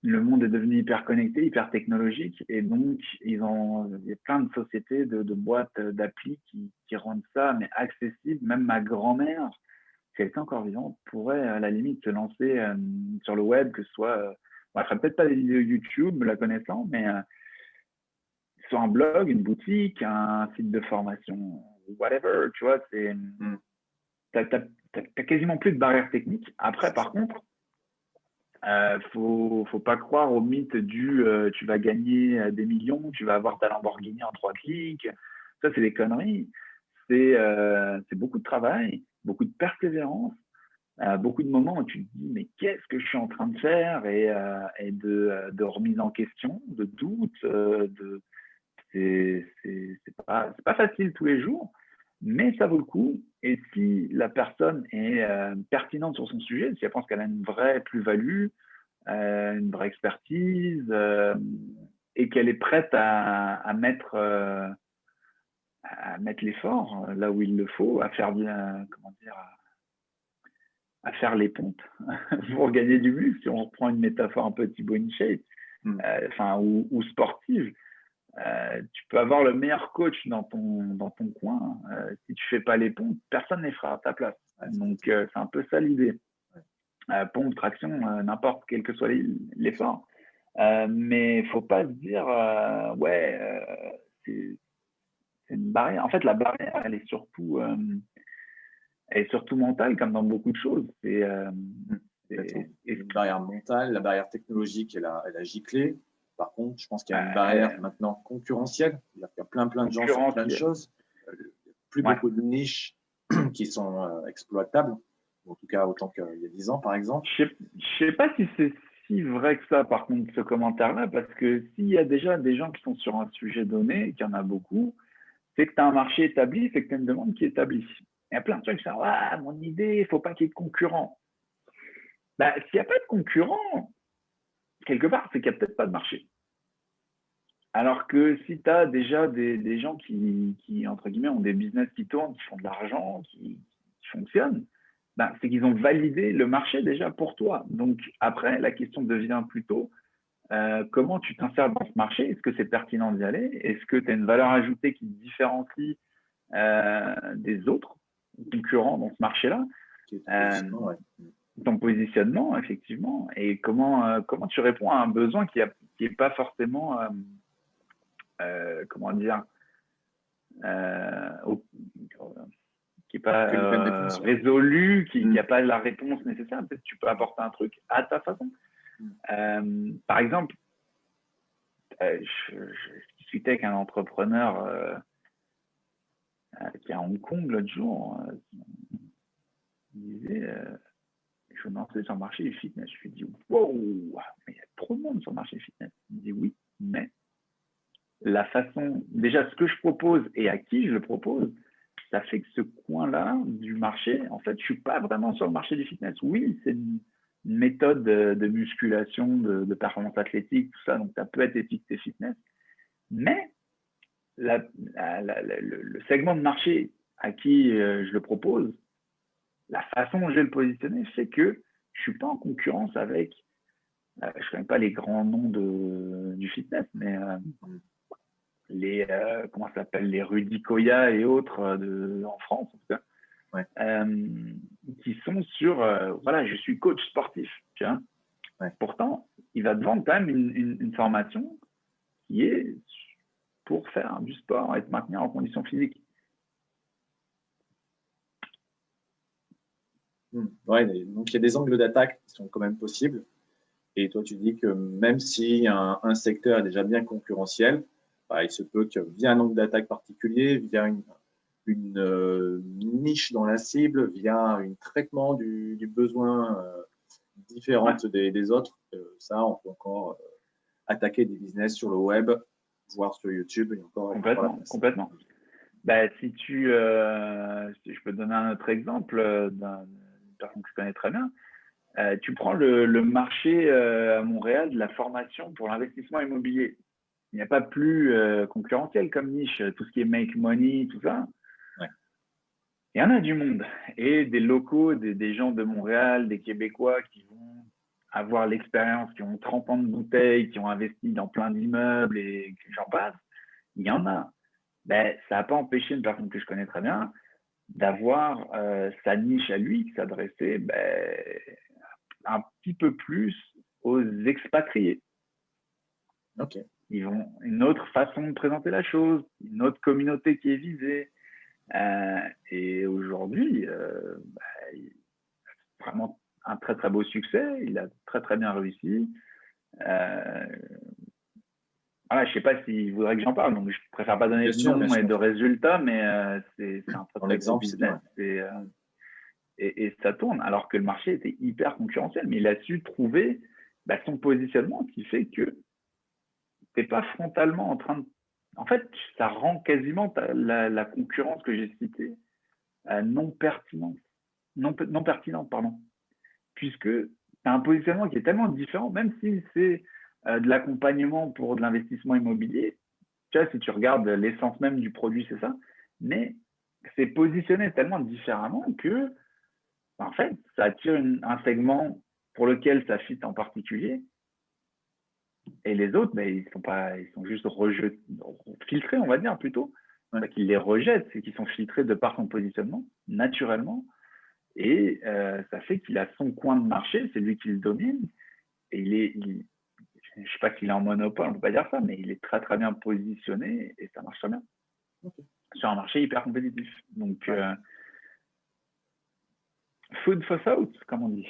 le monde est devenu hyper connecté, hyper technologique. Et donc, ils ont, il y a plein de sociétés, de, boîtes, d'applis qui, qui rendent ça mais accessible. Même ma grand-mère, était encore vivante, pourrait à la limite se lancer euh, sur le web, que ce soit, euh, elle ferait peut-être pas des vidéos YouTube, me la connaissant, mais euh, soit un blog, une boutique, un site de formation, whatever, tu vois, c'est, mm. t'as, quasiment plus de barrières techniques. Après, par contre, Euh, faut, faut pas croire au mythe du euh, tu vas gagner euh, des millions, tu vas avoir ta Lamborghini en trois clics. Ça, c'est des conneries. C'est euh, beaucoup de travail, beaucoup de persévérance, beaucoup de moments où tu te dis mais qu'est-ce que je suis en train de faire et, et de, de, remise en question, de doute. de c'est pas, pas facile tous les jours, mais ça vaut le coup. Et si la personne est euh, pertinente sur son sujet, si elle pense qu'elle a une vraie plus-value, euh, une vraie expertise, euh, et qu'elle est prête à, mettre, à mettre l'effort là où il le faut, à faire bien, comment dire, à, faire les pompes (laughs) pour gagner du muscle, si on reprend une métaphore un peu Thibaut shape, hmm. enfin, ou sportive, euh, tu peux avoir le meilleur coach dans ton, dans ton coin. Euh, si tu fais pas les pompes, personne ne les fera à ta place. Donc, euh, c'est un peu ça l'idée. pompe, traction, n'importe quel que soit l'effort. mais il faut pas se dire, ouais, c'est une barrière. En fait, la barrière, elle est surtout, elle est surtout mentale, comme dans beaucoup de choses. C'est une barrière mentale, la barrière technologique, elle a, elle a giclé. Par contre, je pense qu'il y a une barrière maintenant concurrentielle. Il y a plein, plein de gens sur plein de choses. Euh, plus beaucoup de niches (clears throat) qui sont euh, exploitables, en tout cas autant qu'il y a 10 ans, par exemple. Je ne sais, pas si c'est si vrai que ça, par contre, ce commentaire-là, parce que s'il y a déjà des gens qui sont sur un sujet donné, qu'il y en a beaucoup, c'est que tu as un marché établi, c'est que tu as une demande qui est établie. Il y a plein de trucs qui disent ah, mon idée, il ne faut pas qu'il y ait de concurrents. Bah, S'il n'y a pas de concurrents, quelque part, c'est qu'il n'y a peut-être pas de marché. Alors que si tu as déjà des, gens qui, entre guillemets, ont des business qui tournent, qui font de l'argent, qui, fonctionnent, ben, c'est qu'ils ont validé le marché déjà pour toi. Donc après, la question devient plutôt euh, comment tu t'insères dans ce marché? Est-ce que c'est pertinent d'y aller? Est-ce que tu as une valeur ajoutée qui te différencie euh, des autres concurrents dans ce marché-là? Ton positionnement, effectivement, et comment, euh, comment tu réponds à un besoin qui n'est pas forcément, euh, euh, comment dire, qui n'est pas résolu, qui n'a mm. pas la réponse nécessaire? Peut-être tu peux apporter un truc à ta façon. Mm. par exemple, je, discutais avec un entrepreneur qui est à Hong Kong l'autre jour. il disait je me lancer sur le marché du fitness. Je lui dis, wow, mais il y a trop de monde sur le marché du fitness. Il me dit, oui, mais la façon, déjà ce que je propose et à qui je le propose, ça fait que ce coin-là du marché, en fait, je suis pas vraiment sur le marché du fitness. Oui, c'est une, méthode de, musculation, de, performance athlétique, tout ça, donc ça peut être étiqueté fitness, mais le, le, segment de marché à qui euh, je le propose, la façon dont je vais le positionner fait que je ne suis pas en concurrence avec, euh, je ne connais pas les grands noms de, du fitness, mais euh, les, euh, comment ça s'appelle, les Rudy Koya et autres de, en France, en tout cas, qui sont sur, voilà, je suis coach sportif, tu vois. Pourtant, il va te vendre quand même une, une, formation qui est pour faire du sport et te maintenir en condition physique. Hmm. Ouais, donc il y a des angles d'attaque qui sont quand même possibles. Et toi, tu dis que même si un, un secteur est déjà bien concurrentiel, bah, il se peut que via un angle d'attaque particulier, via une, une euh, niche dans la cible, via un traitement du, du besoin euh, différent des, des, autres, euh, ça, on peut encore attaquer des business sur le web, voire sur YouTube. Et encore, complètement. complètement. Bah, si tu, si je peux te donner un autre exemple d'un que je connais très bien. Euh, tu prends le, marché euh, à Montréal de la formation pour l'investissement immobilier. Il n'y a pas plus concurrentiel comme niche, tout ce qui est make money, tout ça. Il y en a du monde. Et des locaux, des, gens de Montréal, des Québécois qui vont avoir l'expérience, qui ont 30 ans de bouteilles, qui ont investi dans plein d'immeubles et j'en passe. Il y en a. Ben, ça n'a pas empêché une personne que je connais très bien d'avoir euh, sa niche à lui, qui s'adressait ben, un petit peu plus aux expatriés. Ils ont une autre façon de présenter la chose, une autre communauté qui est visée. Euh, et aujourd'hui, euh, ben, vraiment un très très beau succès, il a très très bien réussi. Euh, voilà, je sais pas s'il voudrait que j'en parle, donc je préfère pas donner de nom et de résultats, mais euh, c'est un très très beau business. Euh, et, et, ça tourne, alors que le marché était hyper concurrentiel, mais il a su trouver bah, son positionnement qui fait que tu n'es pas frontalement en train de. En fait, ça rend quasiment la, concurrence que j'ai citée non pertinente. Non pertinente, pardon. Puisque tu as un positionnement qui est tellement différent, même si c'est euh, de l'accompagnement pour de l'investissement immobilier. Tu vois, si tu regardes l'essence même du produit, c'est ça. Mais c'est positionné tellement différemment que, en fait, ça attire un segment pour lequel ça fit en particulier. Et les autres, mais ben, ils sont pas, ils sont juste rejetés, filtrés, on va dire plutôt. Qu'ils les rejettent, c'est qu'ils sont filtrés de par son positionnement, naturellement. Et euh, ça fait qu'il a son coin de marché, c'est lui qui le domine. Et il est, je ne sais pas s'il est en monopole, on ne peut pas dire ça, mais il est très très bien positionné et ça marche très bien. Sur un marché hyper compétitif. Donc, euh, food for thought, comme on dit.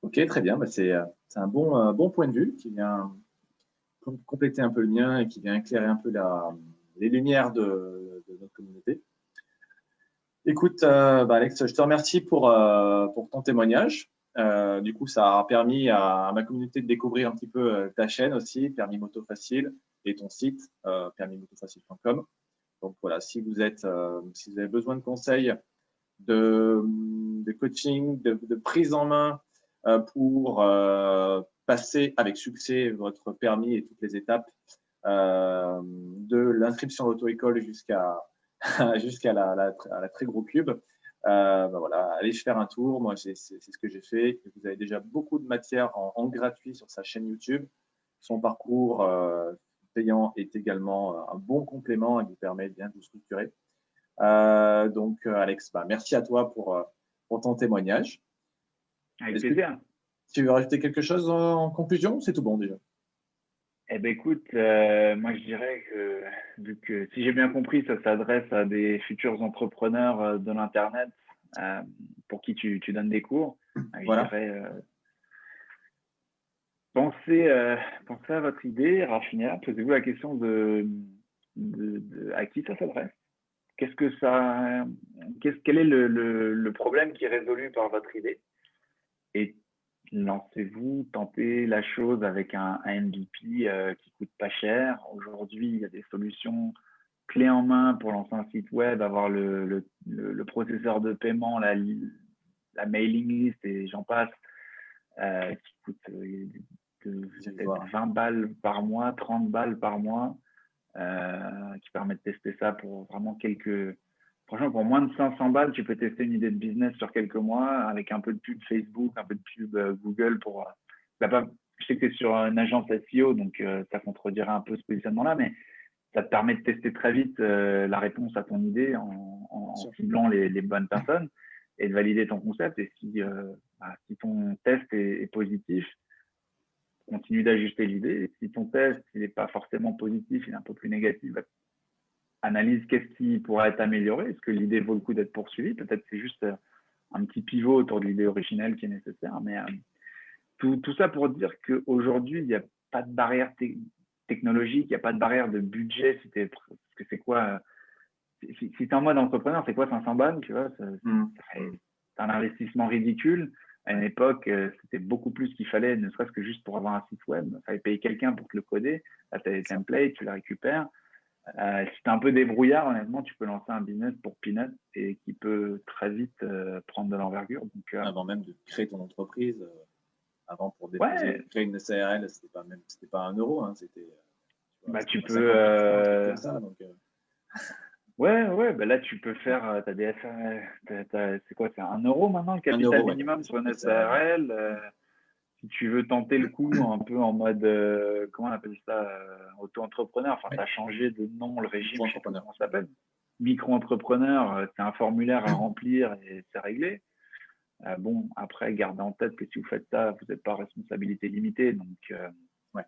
Ok, très bien. Bah, c'est un bon, bon point de vue qui vient compléter un peu le mien et qui vient éclairer un peu la, les lumières de, notre communauté. Écoute, euh, bah, Alex, je te remercie pour, euh, pour ton témoignage. Euh, du coup, ça a permis à, ma communauté de découvrir un petit peu euh, ta chaîne aussi, Permis Moto Facile, et ton site, euh, permismotofacile.com. Donc voilà, si vous êtes, si vous avez besoin de conseils, de, de coaching, de, de, prise en main pour passer avec succès votre permis et toutes les étapes de l'inscription à l'auto-école jusqu'à (laughs) jusqu'à la, très gros cube, euh, ben voilà, allez faire un tour. Moi, c'est ce que j'ai fait. Vous avez déjà beaucoup de matière en, gratuit sur sa chaîne YouTube. Son parcours euh, payant est également euh, un bon complément et vous permet bien de vous structurer. donc, Alex, bah, merci à toi pour ton témoignage. Avec plaisir. Tu veux rajouter quelque chose en conclusion C'est tout bon déjà? Eh bien, écoute, moi je dirais que, vu que si j'ai bien compris, ça s'adresse à des futurs entrepreneurs de l'Internet euh, pour qui tu, tu, donnes des cours. Voilà. Je dirais, euh, pensez, pensez, à votre idée, raffinez-la, posez-vous la question de, de, de, à qui ça s'adresse? Qu'est-ce que ça, qu'est-ce, quel est le, le, le, problème qui est résolu par votre idée? Et lancez-vous, tentez la chose avec un, un MVP euh, qui coûte pas cher. Aujourd'hui, il y a des solutions clés en main pour lancer un site web, avoir le, le, le, processeur de paiement, la, la, mailing list et j'en passe, euh, qui coûte euh, de, 20 balles par mois, 30 balles par mois, euh, qui permet de tester ça pour vraiment quelques Franchement, pour moins de 500 balles, tu peux tester une idée de business sur quelques mois avec un peu de pub Facebook, un peu de pub euh, Google pour. Euh, bah, pas, je sais que tu es sur une agence SEO, donc euh, ça contredirait un peu ce positionnement-là, mais ça te permet de tester très vite la réponse à ton idée en, en, ciblant les, les, bonnes personnes et de valider ton concept. Et si, bah, si ton test est, est positif, continue d'ajuster l'idée. Si ton test n'est pas forcément positif, il est un peu plus négatif, bah, analyse qu'est-ce qui pourrait être amélioré. Est-ce que l'idée vaut le coup d'être poursuivie? Peut-être c'est juste euh, un petit pivot autour de l'idée originelle qui est nécessaire. Mais euh, tout, tout, ça pour dire qu'aujourd'hui, il n'y a pas de barrière technologique, il n'y a pas de barrière de budget. Si es, parce que c'est quoi euh, Si, tu es en mode entrepreneur, c'est quoi 500 balles tu vois? Mm. C'est un investissement ridicule. À une époque, c'était beaucoup plus qu'il fallait, ne serait-ce que juste pour avoir un site web. Il fallait payer quelqu'un pour te le coder. Là, tu as des templates, tu les récupères. Euh, si tu es un peu débrouillard, honnêtement, tu peux lancer un business pour peanut et qui peut très vite euh, prendre de l'envergure. Donc, euh, avant même de créer ton entreprise, avant pour déposer, créer une SARL, c'était pas même, c'était pas un euro, hein, c'était. Bah, tu peux. Ça, donc, (laughs) ouais, ouais, bah là tu peux faire. As des SARL, c'est quoi C'est un euro maintenant le capital minimum sur une SARL si tu veux tenter le coup un peu en mode, euh, comment on appelle ça, euh, auto-entrepreneur, enfin, tu as changé de nom, le régime, je sais pas comment ça s'appelle. Micro-entrepreneur, euh, c'est un formulaire à remplir et c'est réglé. bon, après, gardez en tête que si vous faites ça, vous n'êtes pas responsabilité limitée, donc ouais.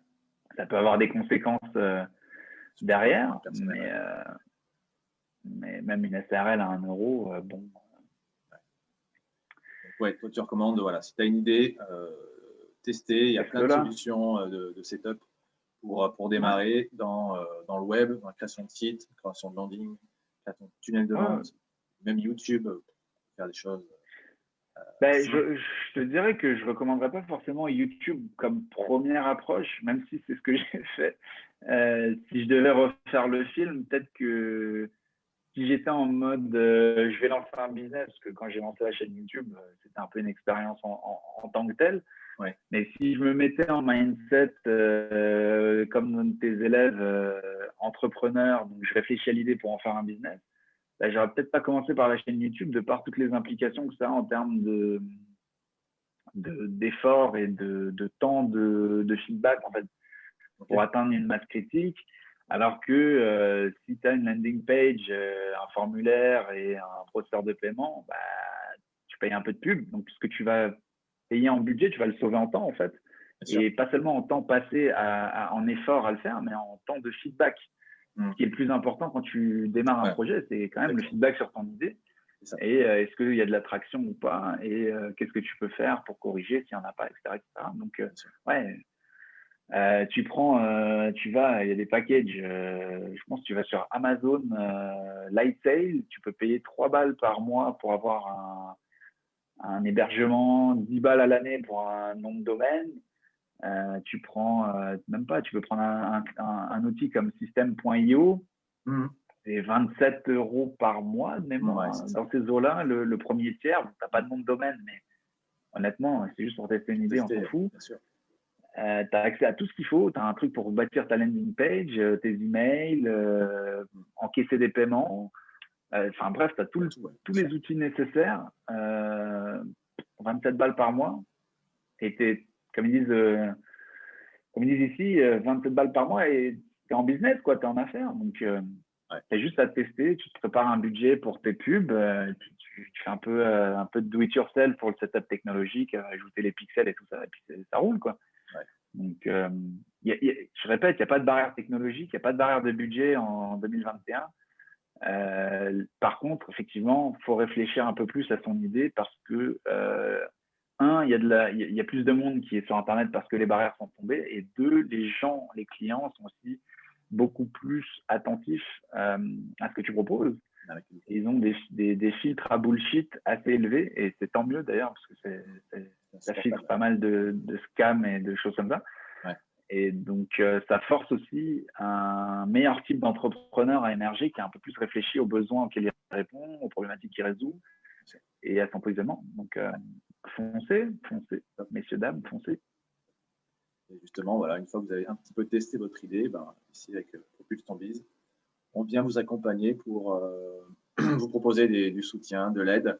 ça peut avoir des conséquences derrière, mais, mais même une SRL à un euro, bon, Ouais, toi tu recommandes, voilà, si tu as une idée, euh, tester. Il y a plein de solutions de, de, setup pour, pour démarrer dans, dans le web, dans la création de site, création de landing, création de tunnel de vente, même YouTube, faire des choses. Ben, je, je, te dirais que je ne recommanderais pas forcément YouTube comme première approche, même si c'est ce que (laughs) j'ai fait. Euh, si je devais refaire le film, peut-être que si j'étais en mode euh, je vais lancer un business, parce que quand j'ai lancé la chaîne YouTube, euh, c'était un peu une expérience en, en, tant que telle. Ouais. Mais si je me mettais en mindset comme tes élèves entrepreneurs, donc je réfléchis à l'idée pour en faire un business, ben, j'aurais peut-être pas commencé par la chaîne YouTube de par toutes les implications que ça a en termes de d'efforts et de, de temps de, de, feedback en fait pour atteindre une masse critique. Alors que euh, si tu as une landing page, euh, un formulaire et un processeur de paiement, bah, tu payes un peu de pub. Donc, ce que tu vas payer en budget, tu vas le sauver en temps, en fait. et pas seulement en temps passé à, en effort à le faire, mais en temps de feedback. Hmm. Ce qui est le plus important quand tu démarres un projet, c'est quand même le feedback sur ton idée. Et euh, est-ce qu'il y a de l'attraction ou pas? Et qu'est-ce que tu peux faire pour corriger s'il n'y en a pas, etc. etc. Donc, ouais, euh, tu prends, euh, tu vas, il y a des packages, euh, je pense que tu vas sur Amazon Light Sale, tu peux payer 3 balles par mois pour avoir un, un hébergement, 10 balles à l'année pour un nom de domaine. tu prends, même pas, tu peux prendre un, un, un outil comme System.io, mmh. c'est 27 euros par mois de mémoire. Dans ces eaux-là, le, premier tiers, tu n'as pas de nom de domaine, mais honnêtement, c'est juste pour tester une idée, on s'en fout. Euh, tu as accès à tout ce qu'il faut. Tu as un truc pour bâtir ta landing page, euh, tes emails, euh, encaisser des paiements. Enfin bref, tu as tous les outils nécessaires. 27 balles par mois. Et es, comme ils disent, comme ils disent ici, 27 balles par mois et tu es en business, tu es en affaires. Donc, tu as juste à tester. Tu te prépares un budget pour tes pubs. tu, fais un peu, un peu de do it yourself pour le setup technologique, ajouter les pixels et tout ça. Et puis ça roule. quoi. Donc, euh, je répète, il n'y a pas de barrière technologique, il n'y a pas de barrière de budget en 2021. Euh, par contre, effectivement, il faut réfléchir un peu plus à son idée parce que, euh, un, il y, y a plus de monde qui est sur Internet parce que les barrières sont tombées, et deux, les gens, les clients sont aussi beaucoup plus attentifs à ce que tu proposes. Ils ont des, des, filtres à bullshit assez élevés, et c'est tant mieux d'ailleurs, parce que ça filtre pas mal de, de, scams et de choses comme ça. Et donc, euh, ça force aussi un meilleur type d'entrepreneur à émerger qui est un peu plus réfléchi aux besoins auxquels il répond, aux problématiques qu'il résout et à son positionnement. Donc, euh, foncez, foncez, messieurs, dames, foncez. justement, voilà, une fois que vous avez un petit peu testé votre idée, ben, ici avec euh, Propulse Bise, on vient vous accompagner pour euh, (clears throat) vous proposer du soutien, de l'aide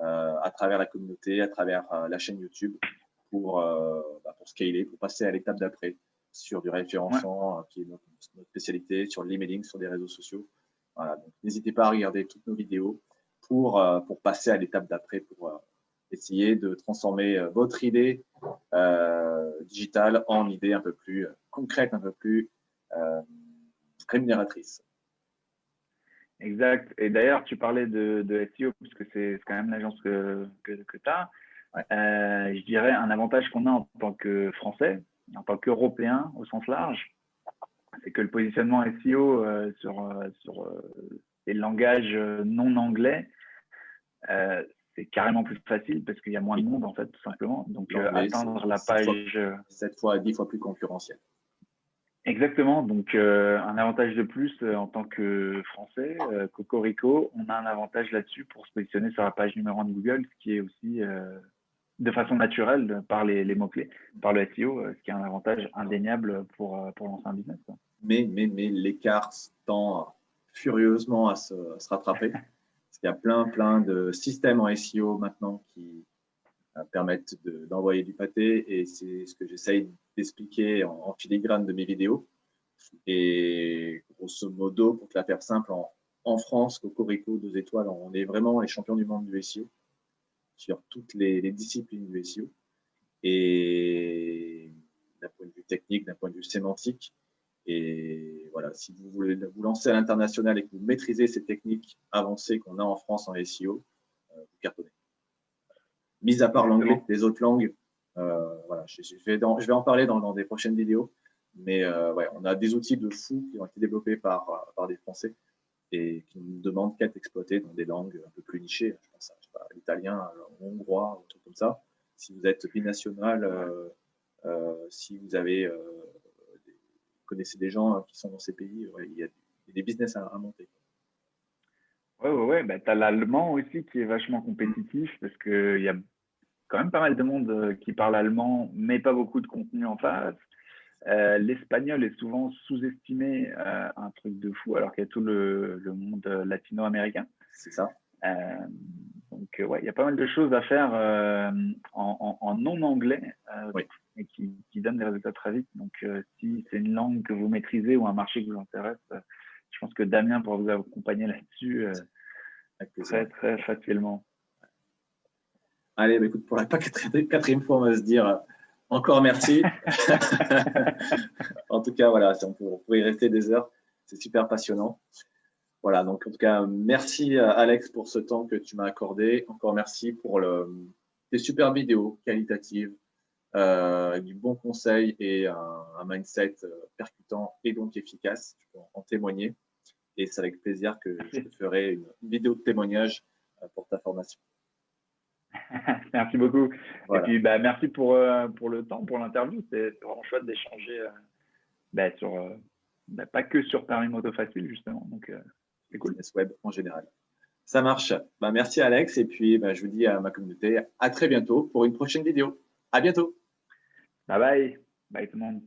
euh, à travers la communauté, à travers euh, la chaîne YouTube pour, bah, pour scaler, pour passer à l'étape d'après sur du référencement qui est notre, spécialité, sur l'emailing, sur des réseaux sociaux. N'hésitez pas à regarder toutes nos vidéos pour, pour passer à l'étape d'après, pour essayer de transformer votre idée digitale en idée un peu plus concrète, un peu plus rémunératrice. Exact. Et d'ailleurs, tu parlais de, de SEO, parce que c'est quand même l'agence que, que, que tu as. Euh, je dirais un avantage qu'on a en tant que Français, en tant qu'Européen au sens large, c'est que le positionnement SEO euh, sur, euh, sur les langages non anglais, c'est carrément plus facile parce qu'il y a moins de monde, en fait, tout simplement. Donc, atteindre la page. Cette fois, dix fois plus concurrentiel. Exactement. Donc, euh, un avantage de plus euh, en tant que Français, euh, Cocorico, on a un avantage là-dessus pour se positionner sur la page numéro 1 de Google, ce qui est aussi de façon naturelle par les, mots-clés, par le SEO, ce qui est un avantage indéniable pour, pour lancer un business. Mais, mais, mais l'écart tend furieusement à se, rattraper. (laughs) parce qu'il y a plein, plein de systèmes en SEO maintenant qui permettent d'envoyer du pâté et c'est ce que j'essaye d'expliquer en, filigrane de mes vidéos. Et grosso modo, pour te la faire simple, en, en France, Cocorico, deux étoiles, on est vraiment les champions du monde du SEO sur toutes les, disciplines du SEO. Et d'un point de vue technique, d'un point de vue sémantique. Et voilà, si vous voulez vous lancer à l'international et que vous maîtrisez ces techniques avancées qu'on a en France en SEO, euh, vous cartonnez. Mis à part l'anglais, les autres langues. voilà, je, vais je, vais en parler dans, des prochaines vidéos. Mais ouais, on a des outils de fou qui ont été développés par, par des Français et qui nous demandent qu'à être exploités dans des langues un peu plus nichées. Je pense à l'italien, hongrois, un truc comme ça. Si vous êtes binational, euh, euh, si vous avez euh, connaissez des gens qui sont dans ces pays, il, y a, des business à, monter. Ouais, ouais, ouais. Bah, tu as l'allemand aussi qui est vachement compétitif parce qu'il y a quand même pas mal de monde qui parle allemand, mais pas beaucoup de contenu en face. Euh, l'espagnol est souvent sous-estimé, euh, un truc de fou, alors qu'il y a tout le, monde latino-américain. C'est ça. Euh, donc, ouais, il y a pas mal de choses à faire en, non-anglais et qui, qui, donnent des résultats très vite. Donc, si c'est une langue que vous maîtrisez ou un marché qui vous intéresse, je pense que Damien pourra vous accompagner là-dessus très, très facilement. Allez, bah, écoute, pour la quatrième fois, on va se dire encore merci. (laughs) (laughs) en tout cas, voilà, on, pourrait y rester des heures. C'est super passionnant. Voilà, donc en tout cas, merci Alex pour ce temps que tu m'as accordé. Encore merci pour le, tes super vidéos qualitatives, euh, du bon conseil et un, mindset euh, percutant et donc efficace. Tu peux en témoigner. Et c'est avec plaisir que je te ferai une vidéo de témoignage euh, pour ta formation. (laughs) merci beaucoup. Et puis, bah, merci pour, euh, pour le temps, pour l'interview. C'est vraiment chouette d'échanger euh, bah, sur, euh, bah, pas que sur Paris Moto Facile, justement. Donc, c'est cool. web en général. Ça marche. Bah, merci, Alex. Et puis, bah, je vous dis à ma communauté à très bientôt pour une prochaine vidéo. À bientôt. Bye bye. Bye tout le monde.